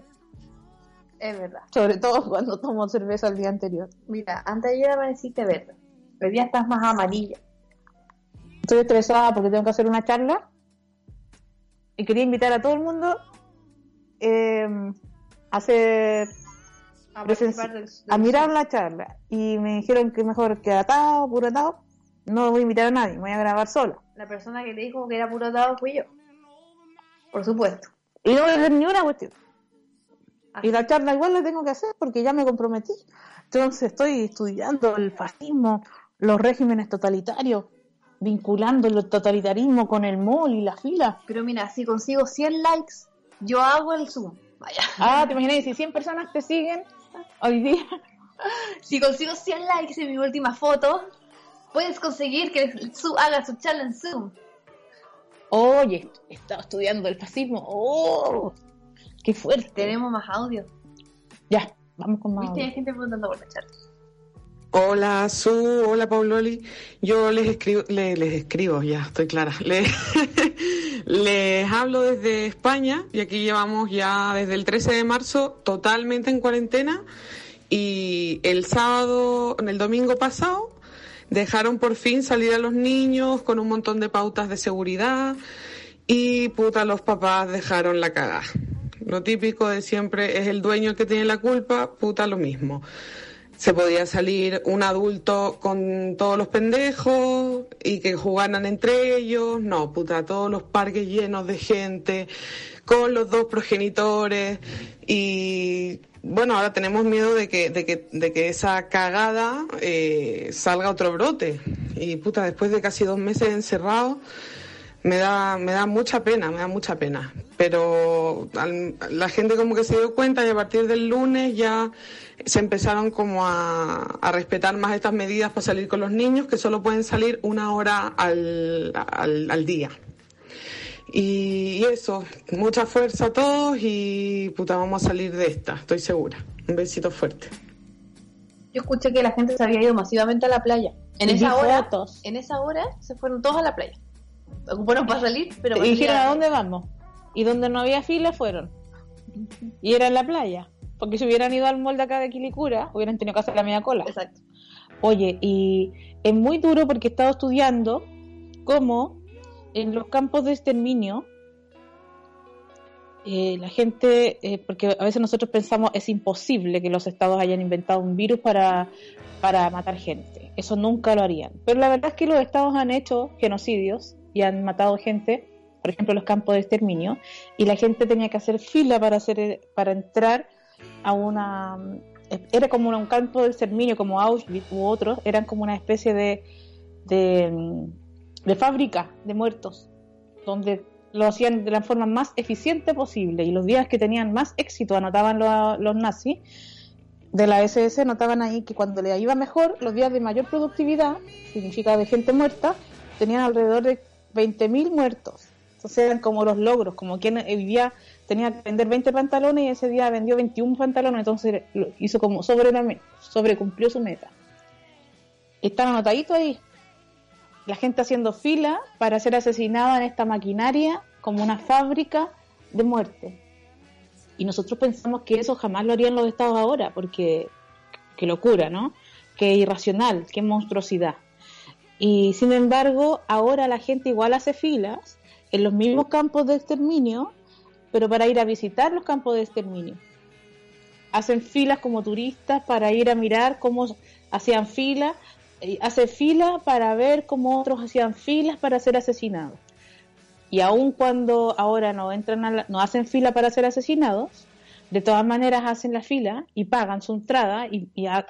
Es verdad. sobre todo cuando tomo cerveza el día anterior. Mira, antes de ayer amaneciste verde. Hoy día estás más amarilla. Estoy estresada porque tengo que hacer una charla y quería invitar a todo el mundo eh, a hacer A, del- mirar la charla y me dijeron que mejor que atado, puro atado, no voy a invitar a nadie, me voy a grabar sola. La persona que te dijo que era puro dado fui yo. Por supuesto. Y no voy a hacer ni una cuestión. Y la charla igual la tengo que hacer porque ya me comprometí. Entonces estoy estudiando el fascismo, los regímenes totalitarios, vinculando el totalitarismo con el mall y la fila. Pero mira, si consigo 100 likes, yo hago el Zoom. Vaya. Ah, te imaginas, si 100 personas te siguen hoy día, Si consigo 100 likes en mi última foto, puedes conseguir que haga su charla en Zoom. oye, he estado estudiando el fascismo. ¡Oh! ¡Qué fuerte! Tenemos más audio. Ya, vamos con más. ¿Viste? audio. Hay gente preguntando por la charla. Hola, Su, hola, Pauloli. Yo les escribo, le- les, escribo, ya estoy clara. Les, les hablo desde España y aquí llevamos ya desde el 13 de marzo totalmente en cuarentena y el sábado, el domingo pasado, dejaron por fin salir a los niños con un montón de pautas de seguridad y puta, los papás dejaron la cagada. Lo típico de siempre es el dueño que tiene la culpa, puta, lo mismo se podía salir un adulto con todos los pendejos y que jugaran entre ellos. No, puta, todos los parques llenos de gente, con los dos progenitores y bueno, ahora tenemos miedo de que, de que, de que esa cagada eh, salga otro brote. Y puta, después de casi dos meses encerrados, me da, me da mucha pena, me da mucha pena. Pero al- la gente como que se dio cuenta y a partir del lunes ya se empezaron como a, a respetar más estas medidas para salir con los niños, que solo pueden salir una hora al, al, al día. Y, y eso, mucha fuerza a todos y puta, vamos a salir de esta, estoy segura. Un besito fuerte. Yo escuché que la gente se había ido masivamente a la playa. En esa hora, fotos. en esa hora se fueron todos a la playa. Ocuparon para salir, pero Y dijeron a dónde vamos. Y donde no había fila fueron. Y era en la playa. Porque si hubieran ido al molde acá de Quilicura, hubieran tenido que hacer la media cola. Exacto. Oye, y es muy duro porque he estado estudiando cómo en los campos de exterminio eh, la gente, eh, porque a veces nosotros pensamos es imposible que los estados hayan inventado un virus para, para matar gente. Eso nunca lo harían. Pero la verdad es que los estados han hecho genocidios y han matado gente, por ejemplo, los campos de exterminio, y la gente tenía que hacer fila para, hacer, para entrar a una... Era como un campo de exterminio, como Auschwitz u otros, eran como una especie de, de, de fábrica de muertos, donde lo hacían de la forma más eficiente posible y los días que tenían más éxito anotaban los, los nazis de la SS notaban ahí que cuando le iba mejor los días de mayor productividad significa de gente muerta tenían alrededor de 20.000 muertos entonces eran como los logros como quien vivía tenía que vender 20 pantalones y ese día vendió 21 pantalones entonces hizo como sobre la sobrecumplió su meta están anotaditos ahí la gente haciendo fila para ser asesinada en esta maquinaria como una fábrica de muerte. Y nosotros pensamos que eso jamás lo harían los estados ahora, porque qué locura, ¿no? Qué irracional, qué monstruosidad. Y sin embargo, ahora la gente igual hace filas en los mismos campos de exterminio, pero para ir a visitar los campos de exterminio. Hacen filas como turistas para ir a mirar cómo hacían filas hace fila para ver cómo otros hacían filas para ser asesinados. Y aun cuando ahora no entran a la- no hacen fila para ser asesinados, de todas maneras hacen la fila y pagan su entrada y,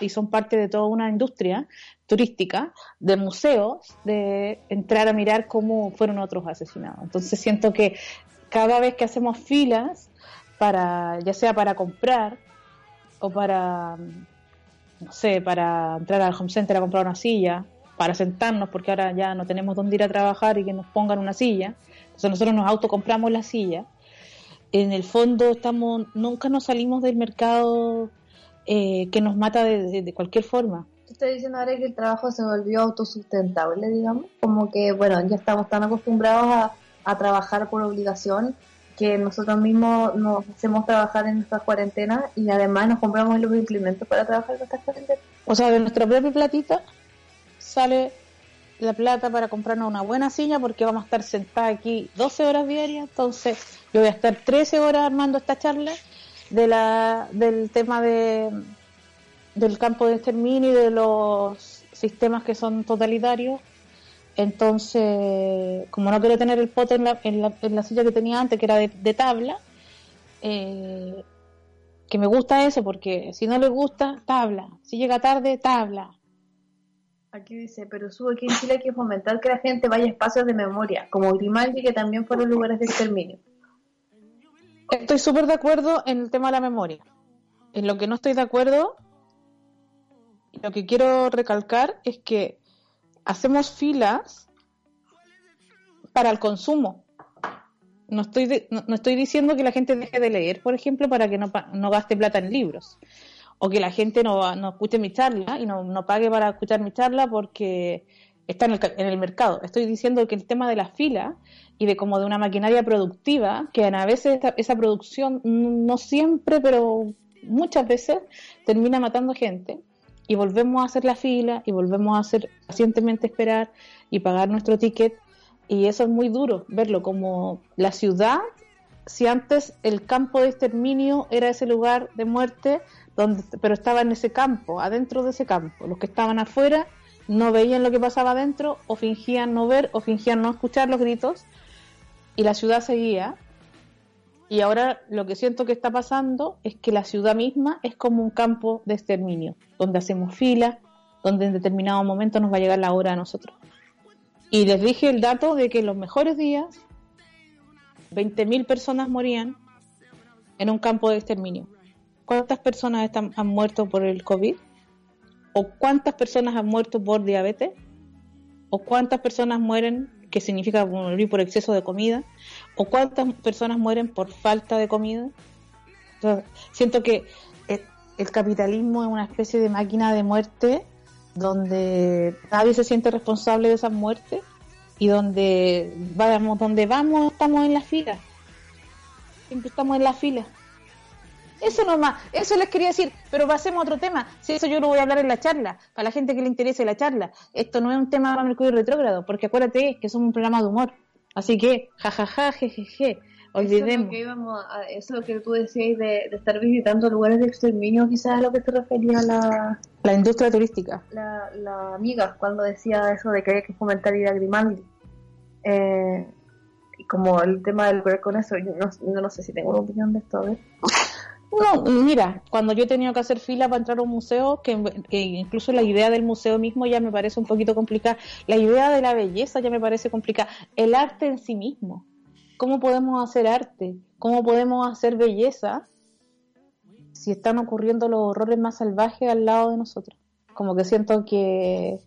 son parte de toda una industria turística de museos de entrar a mirar cómo fueron otros asesinados. Entonces siento que cada vez que hacemos filas para ya sea para comprar o para no sé, para entrar al home center a comprar una silla, para sentarnos, porque ahora ya no tenemos dónde ir a trabajar y que nos pongan una silla. Entonces nosotros nos autocompramos la silla. En el fondo estamos, nunca nos salimos del mercado eh, que nos mata de, de- de cualquier forma. Estás diciendo ahora que el trabajo se volvió autosustentable, digamos. Como que, bueno, ya estamos tan acostumbrados a, a trabajar por obligación que nosotros mismos nos hacemos trabajar en nuestras cuarentenas y además nos compramos los implementos para trabajar en nuestras cuarentenas. O sea, de nuestra propia platita sale la plata para comprarnos una buena silla porque vamos a estar sentadas aquí 12 horas diarias, entonces yo voy a estar 13 horas armando esta charla de la, del tema de del campo de exterminio y de los sistemas que son totalitarios. Entonces, como no quiero tener el pote en la, en la, en la silla que tenía antes, que era de, de tabla, eh, que me gusta eso porque si no le gusta, tabla. Si llega tarde, tabla. Aquí dice, pero sube aquí en Chile hay que fomentar que la gente vaya a espacios de memoria, como Grimaldi, que también fueron lugares de exterminio. Estoy súper de acuerdo en el tema de la memoria. En lo que no estoy de acuerdo, lo que quiero recalcar es que hacemos filas para el consumo. No estoy, no, estoy diciendo que la gente deje de leer, por ejemplo, para que no, no gaste plata en libros. O que la gente no, no escuche mi charla y no, no pague para escuchar mi charla porque está en el, en el mercado. Estoy diciendo que el tema de la fila y de como de una maquinaria productiva, que a veces esa producción, no siempre, pero muchas veces, termina matando gente y volvemos a hacer la fila y volvemos a hacer pacientemente esperar y pagar nuestro ticket y eso es muy duro verlo como la ciudad si antes el campo de exterminio era ese lugar de muerte donde pero estaba en ese campo adentro de ese campo los que estaban afuera no veían lo que pasaba adentro o fingían no ver o fingían no escuchar los gritos y la ciudad seguía y ahora lo que siento que está pasando es que la ciudad misma es como un campo de exterminio, donde hacemos fila, donde en determinado momento nos va a llegar la hora a nosotros. Y les dije el dato de que los mejores días 20.000 personas morían en un campo de exterminio. ¿Cuántas personas están, han muerto por el COVID? ¿O cuántas personas han muerto por diabetes? ¿O cuántas personas mueren que significa morir por exceso de comida, o cuántas personas mueren por falta de comida. siento que el, capitalismo es una especie de máquina de muerte donde nadie se siente responsable de esas muertes y donde vamos, donde vamos estamos en la fila. Siempre estamos en la fila. Eso nomás, eso les quería decir, pero pasemos a otro tema. Si eso yo lo voy a hablar en la charla, para la gente que le interese la charla. Esto no es un tema para Mercurio retrógrado, porque acuérdate que somos un programa de humor. Así que, jajaja, jejeje, olvidemos. Eso, que eso que tú decías de, estar visitando lugares de exterminio, quizás a lo que te refería la... La industria turística. La, amiga, cuando decía eso de que hay que fomentar ir a Grimaldi. Eh, y como el tema del ver con eso, yo no, no, sé si tengo una opinión de esto, a ver. No, mira, cuando yo he tenido que hacer fila para entrar a un museo, que, incluso la idea del museo mismo ya me parece un poquito complicada, la idea de la belleza ya me parece complicada, el arte en sí mismo, ¿cómo podemos hacer arte? ¿Cómo podemos hacer belleza si están ocurriendo los horrores más salvajes al lado de nosotros? Como que siento que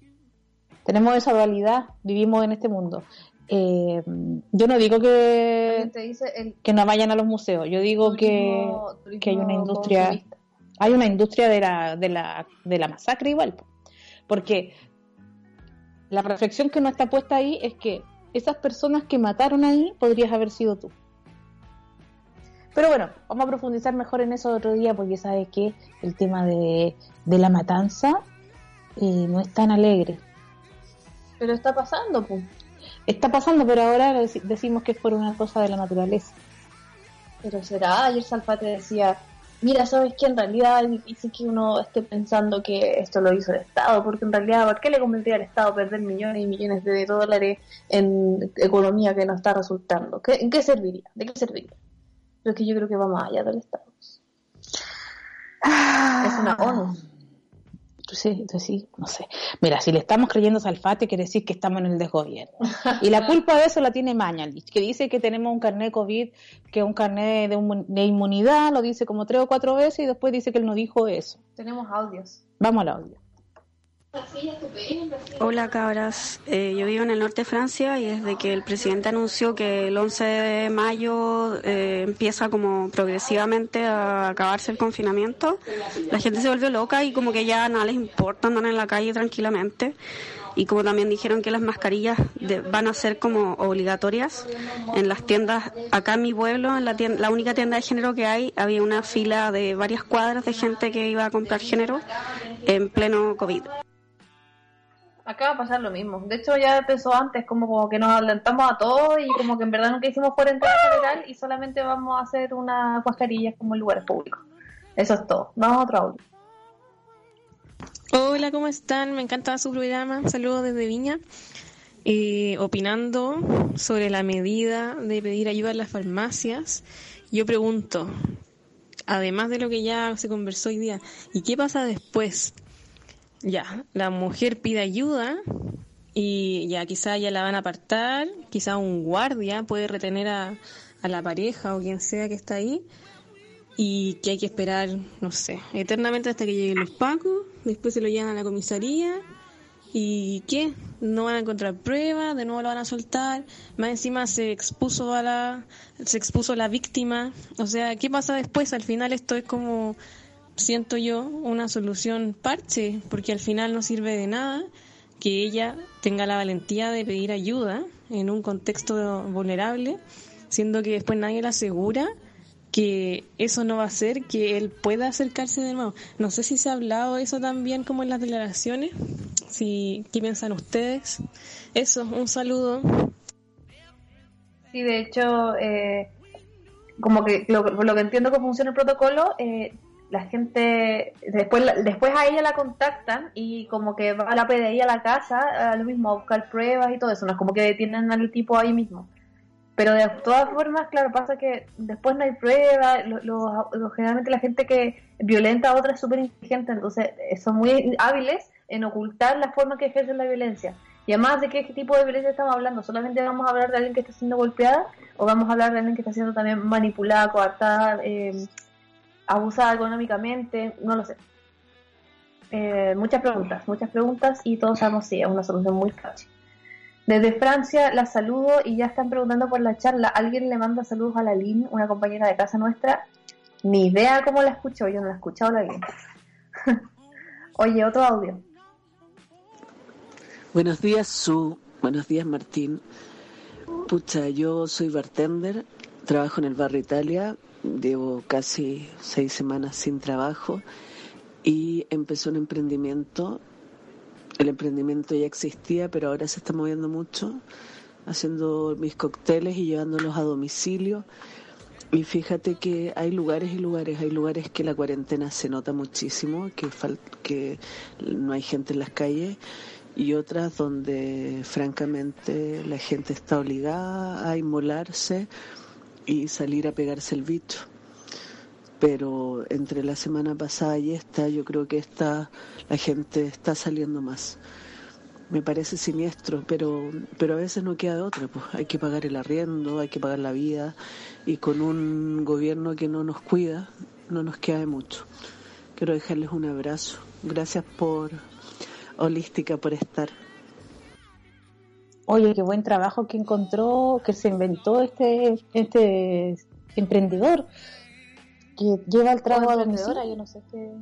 tenemos esa dualidad, vivimos en este mundo. Eh, yo no digo que, que no vayan a los museos, yo digo que, que hay una industria, hay una industria de la, de la, de la masacre igual, porque la reflexión que no está puesta ahí es que esas personas que mataron ahí podrías haber sido tú. Pero bueno, vamos a profundizar mejor en eso otro día porque sabes que el tema de, de la matanza eh, no es tan alegre. Pero está pasando, pues está pasando, pero ahora decimos que es por una cosa de la naturaleza. Pero será, ayer Salfate decía, mira, ¿sabes qué? En realidad es difícil que uno esté pensando que esto lo hizo el Estado, porque en realidad, ¿por qué le convendría al Estado perder millones y millones de dólares en economía que no está resultando? ¿En qué serviría? ¿De qué serviría? Pero que yo creo que va más allá del Estado. Es una ONU sí, sí, no sé. Mira, si le estamos creyendo a Salfate, quiere decir que estamos en el desgobierno. Y la culpa de eso la tiene Mañalich, que dice que tenemos un carnet COVID, que es un carnet de, de, inmunidad, lo dice como tres o cuatro veces y después dice que él no dijo eso. Tenemos audios. Vamos al audio. Hola cabras, eh, yo vivo en el norte de Francia y desde que el presidente anunció que el 11 de mayo eh, empieza como progresivamente a acabarse el confinamiento, la gente se volvió loca y como que ya nada les importa, andar en la calle tranquilamente. Y como también dijeron que las mascarillas van a ser como obligatorias en las tiendas, acá en mi pueblo, en la, la única tienda de género que hay, había una fila de varias cuadras de gente que iba a comprar género en pleno COVID acá va a pasar lo mismo. De hecho, ya empezó antes, como, que nos adelantamos a todos y como que en verdad nunca hicimos cuarentena general y solamente vamos a hacer unas mascarillas como en lugares públicos. Eso es todo. Vamos a otro audio. Hola, ¿cómo están? Me encanta su programa. Saludos desde Viña. Eh, opinando sobre la medida de pedir ayuda en las farmacias, yo pregunto, además de lo que ya se conversó hoy día, ¿y qué pasa después? Ya, la mujer pide ayuda y ya quizá ya la van a apartar, quizá un guardia puede retener a, a la pareja o quien sea que está ahí y que hay que esperar, no sé, eternamente hasta que lleguen los pacos, después se lo llevan a la comisaría y ¿qué? No van a encontrar pruebas, de nuevo lo van a soltar, más encima se expuso a la se expuso la víctima, o sea, ¿qué pasa después? Al final esto es como siento yo una solución parche, porque al final no sirve de nada que ella tenga la valentía de pedir ayuda en un contexto vulnerable, siendo que después nadie la asegura que eso no va a hacer que él pueda acercarse de nuevo. No sé si se ha hablado eso también como en las declaraciones. Si, ¿Qué piensan ustedes? Eso, un saludo. Sí, de hecho, eh, como que lo, lo que entiendo que funciona el protocolo, eh, la gente, después, después a ella la contactan y como que va a la PDI a la casa, a lo mismo, a buscar pruebas y todo eso, no es como que detienen al tipo ahí mismo. Pero de todas formas, claro, pasa que después no hay pruebas, lo, generalmente la gente que violenta a otra es súper inteligente, entonces eh, son muy hábiles en ocultar la forma que ejercen la violencia. Y además de qué tipo de violencia estamos hablando, solamente vamos a hablar de alguien que está siendo golpeada o vamos a hablar de alguien que está siendo también manipulada, coartada, eh, abusada económicamente, no lo sé. Eh, muchas preguntas, muchas preguntas y todos sabemos si es una solución muy fácil. Desde Francia la saludo y ya están preguntando por la charla. ¿Alguien le manda saludos a la Lin, una compañera de casa nuestra? Ni idea cómo la escucho, yo no la he escuchado la Lin. Oye, otro audio. Buenos días, Su. Buenos días, Martín. Pucha, yo soy bartender, trabajo en el barrio Italia, llevo casi seis semanas sin trabajo y empezó un emprendimiento. El emprendimiento ya existía, pero ahora se está moviendo mucho, haciendo mis cócteles y llevándolos a domicilio. Y fíjate que hay lugares y lugares, hay lugares que la cuarentena se nota muchísimo, que, que no hay gente en las calles, y otras donde francamente la gente está obligada a inmolarse y salir a pegarse el bicho. Pero entre la semana pasada y esta, yo creo que esta, la gente está saliendo más. Me parece siniestro, pero, pero a veces no queda de otra. Pues hay que pagar el arriendo, hay que pagar la vida, y con un gobierno que no nos cuida, no nos queda de mucho. Quiero dejarles un abrazo. Gracias por Holística por estar. Oye, qué buen trabajo que encontró, que se inventó este, este emprendedor que lleva el trago a domicilio. Yo no sé qué.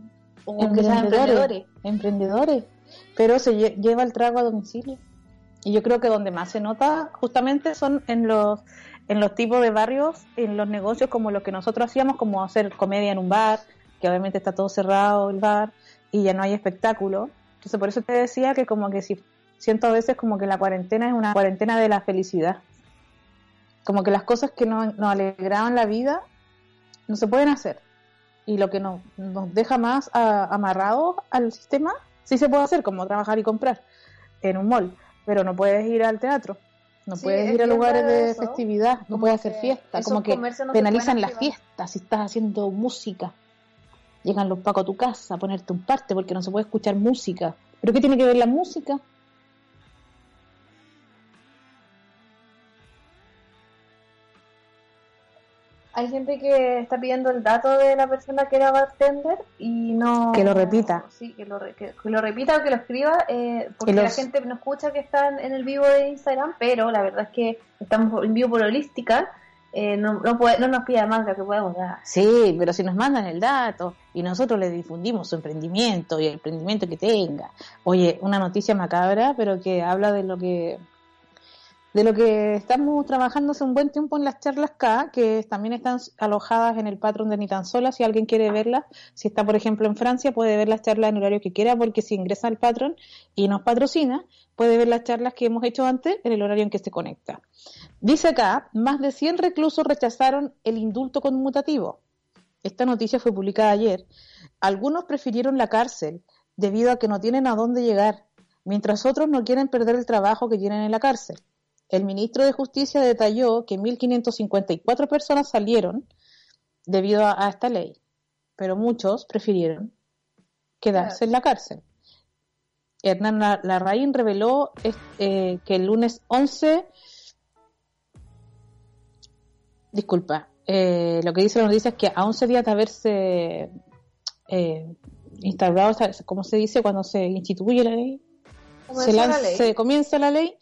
emprendedores, emprendedores, pero se lleva el trago a domicilio. Y yo creo que donde más se nota justamente son en los en los tipos de barrios, en los negocios como lo que nosotros hacíamos, como hacer comedia en un bar, que obviamente está todo cerrado el bar y ya no hay espectáculo. Entonces por eso te decía que como que si siento a veces como que la cuarentena es una cuarentena de la felicidad. Como que las cosas que nos, nos alegraban la vida no se pueden hacer. Y lo que nos, nos deja más amarrados al sistema, sí se puede hacer, como trabajar y comprar en un mall, pero no puedes ir al teatro, no puedes ir a lugares de festividad, no puedes hacer fiestas, como que penalizan las fiestas si estás haciendo música. Llegan los pacos a tu casa a ponerte un parte porque no se puede escuchar música. ¿Pero qué tiene que ver la música? Hay gente que está pidiendo el dato de la persona que era bartender y no... Que lo repita. Sí, que lo, que, lo repita o que lo escriba, eh, porque la gente no escucha que están en el vivo de Instagram, pero la verdad es que estamos en vivo por holística, eh, no, no, puede, no nos pida más de lo que podemos dar. Sí, pero si nos mandan el dato y nosotros le difundimos su emprendimiento y el emprendimiento que tenga. Oye, una noticia macabra, pero que habla de lo que de lo que estamos trabajando hace un buen tiempo en las charlas K, que también están alojadas en el patrón de Ni tan sola, si alguien quiere verlas, si está por ejemplo en Francia, puede ver las charlas en horario que quiera, porque si ingresa al patrón y nos patrocina, puede ver las charlas que hemos hecho antes en el horario en que se conecta. Dice acá, más de 100 reclusos rechazaron el indulto conmutativo. Esta noticia fue publicada ayer. Algunos prefirieron la cárcel debido a que no tienen a dónde llegar, mientras otros no quieren perder el trabajo que tienen en la cárcel. El ministro de Justicia detalló que 1.554 personas salieron debido a, esta ley. pero muchos prefirieron quedarse en la cárcel. Hernán La- Larraín reveló eh, que el lunes 11, disculpa, eh, lo que dice la noticia es que a 11 días de haberse eh, instaurado, ¿cómo se dice cuando se instituye la ley? Se, la lanza- ley. se comienza la ley,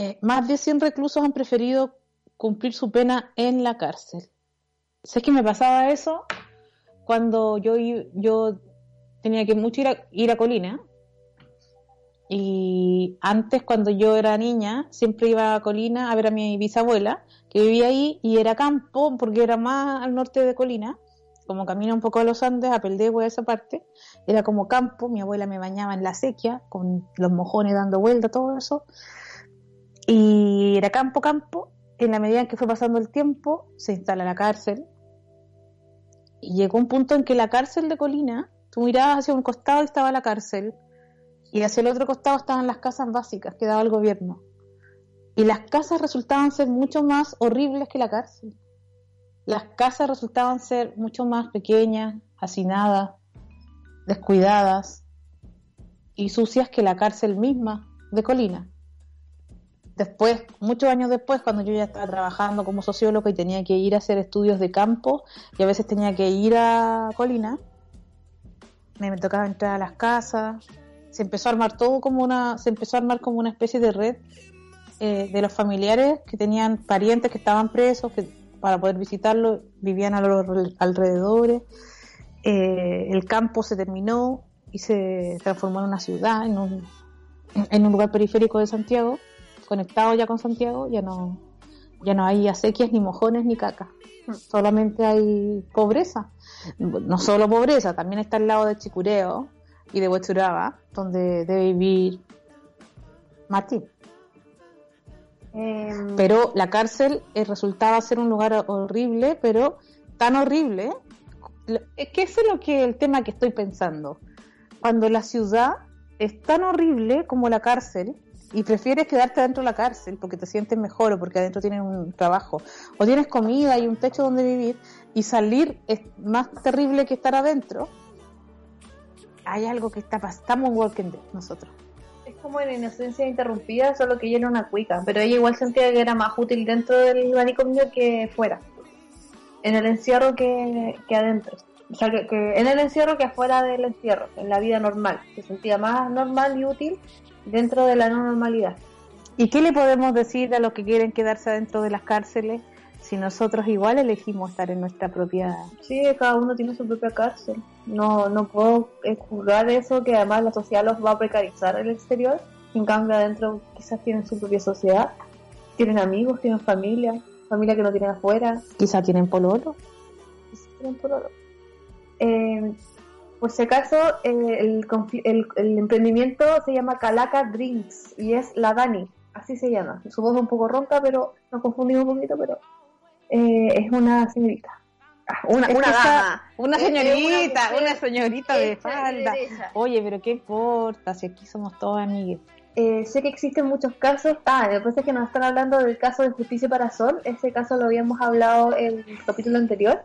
eh, más de 100 reclusos han preferido cumplir su pena en la cárcel. ¿Sabes que me pasaba eso? Cuando yo, yo tenía que mucho ir a, a Colina. Y antes, cuando yo era niña, siempre iba a Colina a ver a mi bisabuela, que vivía ahí, y era campo, porque era más al norte de Colina, como camino un poco a los Andes, a Peldehue, a esa parte, era como campo, mi abuela me bañaba en la sequía, con los mojones dando vuelta, todo eso, y era campo, campo, en la medida en que fue pasando el tiempo, se instala la cárcel, y llegó un punto en que la cárcel de Colina, tú mirabas hacia un costado y estaba la cárcel, y hacia el otro costado estaban las casas básicas que daba el gobierno. Y las casas resultaban ser mucho más horribles que la cárcel. Las casas resultaban ser mucho más pequeñas, hacinadas, descuidadas y sucias que la cárcel misma de Colina. Después, muchos años después, cuando yo ya estaba trabajando como sociólogo y tenía que ir a hacer estudios de campo y a veces tenía que ir a Colina, me, tocaba entrar a las casas, se empezó a armar todo como una, se empezó a armar como una especie de red eh, de los familiares que tenían parientes que estaban presos, que para poder visitarlo vivían a los re- alrededores. Eh, el campo se terminó y se transformó en una ciudad, en un, en un lugar periférico de Santiago, conectado ya con Santiago, ya no, ya no hay acequias, ni mojones, ni caca. Solamente hay pobreza. No solo pobreza, también está al lado de Chicureo y de Huechuraba, donde debe vivir Martín. Em, Pero la cárcel eh, resultaba ser un lugar horrible, pero tan horrible. Es que ese es lo que el tema que estoy pensando. Cuando la ciudad es tan horrible como la cárcel y prefieres quedarte dentro de la cárcel porque te sientes mejor o porque adentro tienes un trabajo o tienes comida y un techo donde vivir y salir es más terrible que estar adentro, hay algo que está pasando. Estamos en Walking Dead nosotros. Es como en Inocencia Interrumpida, solo que ella era una cuica, pero ella igual sentía que era más útil dentro del manicomio que fuera. En el encierro que, que adentro. O sea, que en el encierro que afuera del encierro, en la vida normal. Se sentía más normal y útil dentro de la no normalidad. ¿Y qué le podemos decir a los que quieren quedarse adentro de las cárceles si nosotros igual elegimos estar en nuestra propia... Sí, cada uno tiene su propia cárcel. No, no puedo eh, juzgar eso, que además la sociedad los va a precarizar el exterior. En cambio, adentro quizás tienen su propia sociedad. Tienen amigos, tienen familia, familia que no tienen afuera. Quizá tienen pololo. quizás tienen pololo. Eh, por si acaso, eh, el, el, el emprendimiento se llama Calaca Drinks y es la Dani, así se llama. Su voz es un poco ronca, pero nos confundimos un poquito, pero eh, es una señorita. Ah, una, una esa- dama. Una señorita, una señorita de falda. derecha. Oye, pero qué importa si aquí somos todos amigues. Eh, sé que existen muchos casos. Ah, lo que pasa es que nos están hablando del caso de Justicia para Sol. Ese caso lo habíamos hablado en el capítulo anterior.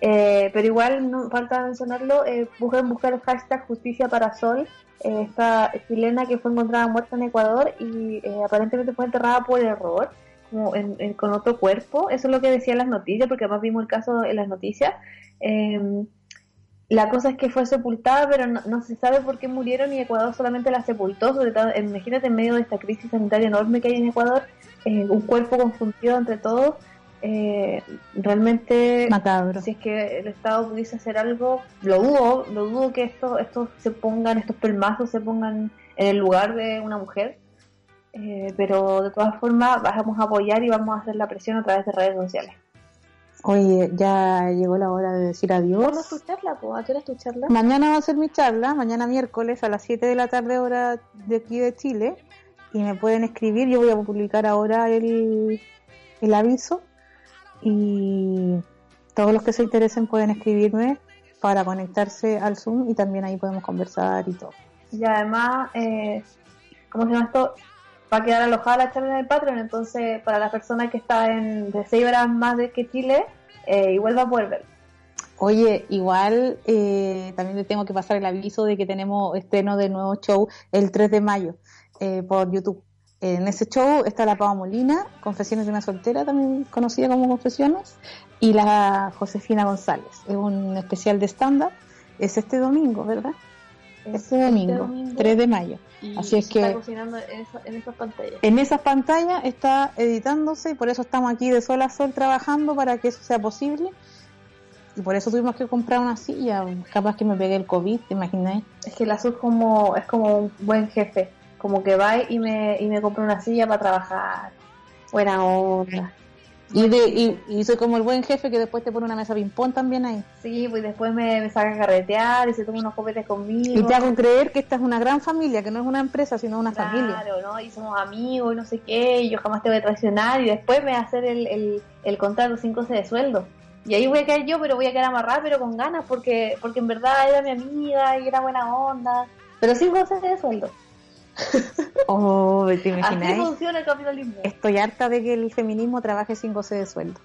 Eh, pero igual no falta mencionarlo. Eh, busquen buscar el hashtag Justicia para Sol. Eh, esta chilena que fue encontrada muerta en Ecuador y eh, aparentemente fue enterrada por error. Como en- en- con otro cuerpo, eso es lo que decían las noticias, porque además vimos el caso en las noticias. Eh, la cosa es que fue sepultada, pero no, se sabe por qué murieron y Ecuador solamente la sepultó. Sobre todo, imagínate en medio de esta crisis sanitaria enorme que hay en Ecuador, eh, un cuerpo confundido entre todos. Eh, realmente, Macabro. si es que el Estado pudiese hacer algo, lo dudo, lo dudo que esto, estos se pongan, estos pelmazos se pongan en el lugar de una mujer. Eh, pero de todas formas, vamos a apoyar y vamos a hacer la presión a través de redes sociales. Oye, ya llegó la hora de decir ¿Cuándo adiós. es tu charla? po? ¿A qué hora es tu charla? Mañana va a ser mi charla, mañana miércoles a las 7 de la tarde hora de aquí de Chile. Y me pueden escribir, yo voy a publicar ahora el, el aviso. Y todos los que se interesen pueden escribirme para conectarse al Zoom y también ahí podemos conversar y todo. Y además, eh, ¿cómo se llama esto? Va a quedar alojada la charla en el Patreon, entonces para la persona que está en de 6 horas más de que Chile, eh, igual va a poder ver. Oye, igual eh, también le tengo que pasar el aviso de que tenemos estreno de nuevo show el 3 de mayo eh, por YouTube. En ese show está la Pava Molina, Confesiones de una soltera, también conocida como Confesiones, y la Josefina González. Es un especial de stand-up. Es este domingo, ¿verdad? Este domingo, 3 de mayo. Y Así es se está que cocinando en, esa- en esas pantallas. en esas pantallas está editándose y por eso estamos aquí de sol a sol trabajando para que eso sea posible. Y por eso tuvimos que comprar una silla. Capaz que me pegué el COVID, ¿te imagináis? Es que el azul como, es como un buen jefe. Como que va y me, y me compra una silla para trabajar. Buena onda. Y, de, y, y soy como el buen jefe que después te pone una mesa ping-pong también ahí. Sí, pues después me, me saca a carretear y se toma unos copetes conmigo. Y te hago creer que esta es una gran familia, que no es una empresa, sino una familia. Claro, ¿no? Y somos amigos y no sé qué, y yo jamás te voy a traicionar y después me va a hacer el, el, el contrato sin goce de sueldo. Y ahí voy a quedar yo, pero voy a quedar amarrada, pero con ganas, porque porque en verdad era mi amiga y era buena onda, pero sin goce de sueldo. Oh, ¿te Así imagináis? funciona el capitalismo. Estoy harta de que el feminismo trabaje sin goce de sueldo.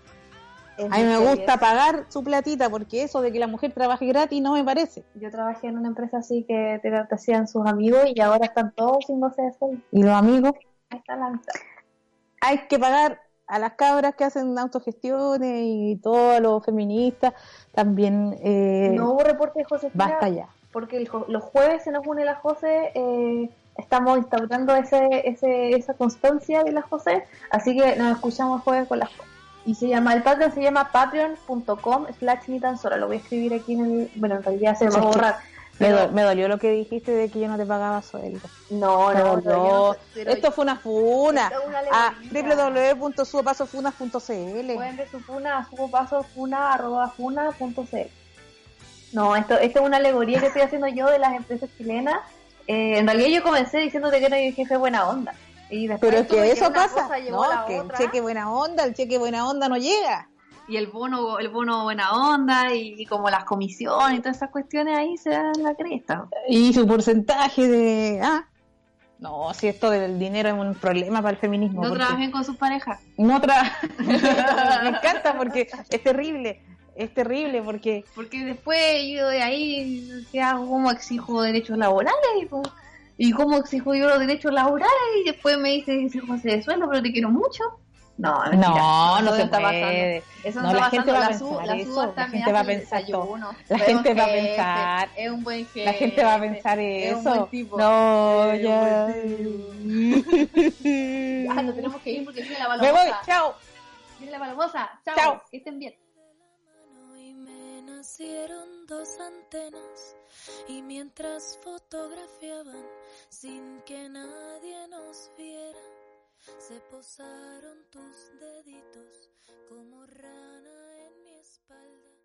Es A mí me gusta pagar su platita porque eso de que la mujer trabaje gratis no me parece. Yo trabajé en una empresa así que te, te hacían sus amigos y ahora están todos sin goce de sueldo. Y los amigos, Ahí está la mitad. hay que pagar a las cabras que hacen autogestiones y todos los feministas también. Eh, No hubo reporte de Josefina. basta ya. Porque el los jueves se nos une la José, eh, estamos instaurando ese, ese, esa constancia de la José, así que nos escuchamos jueves con la José. Y se llama, el Patreon se llama patreon.com slash ni tan sola, lo voy a escribir aquí en el, bueno en realidad se me va a borrar. Me, do- me dolió lo que dijiste de que yo no te pagaba sueldo. No, no, no, Esto fue una funa. Una A alegoría. www.subapasofunas.cl Pueden ver su funa, a su paso funa, arroba funa punto cl. No, esto, esto es una alegoría que estoy haciendo yo de las empresas chilenas. Eh, en realidad yo comencé diciéndote que no hay un jefe buena onda. Y después Pero es que eso pasa, cosa ¿no? Que el cheque buena onda, el cheque buena onda no llega. y el bono, el bono buena onda y, como las comisiones y todas esas cuestiones ahí se dan la cresta. Y su porcentaje de... Ah, no, si esto del dinero es un problema para el feminismo. No trabajen con sus parejas. No tra... Me encanta porque es terrible, es terrible porque... Porque después yo de ahí, ¿qué hago? ¿Cómo exijo derechos laborales? Y, pues, ¿Y cómo exijo yo los derechos laborales? Y después me dice, José de sueldo, pero te quiero mucho. No. No, no Eso se está puede. pasando. Eso No, está la gente pasando. va a La su- pensar la eso, la me gente va a pensar. La gente un va a pensar. Es un buen jefe. La gente va a pensar es un eso. buen tipo. No, Es ya. un buen. Ya, nos tenemos que ir porque viene la Me balabosa. voy, chao. Viene la balabosa. Chao. Chao. Que estén bien pusieron dos antenas y mientras fotografiaban sin que nadie nos viera, se posaron tus deditos como rana en mi espalda.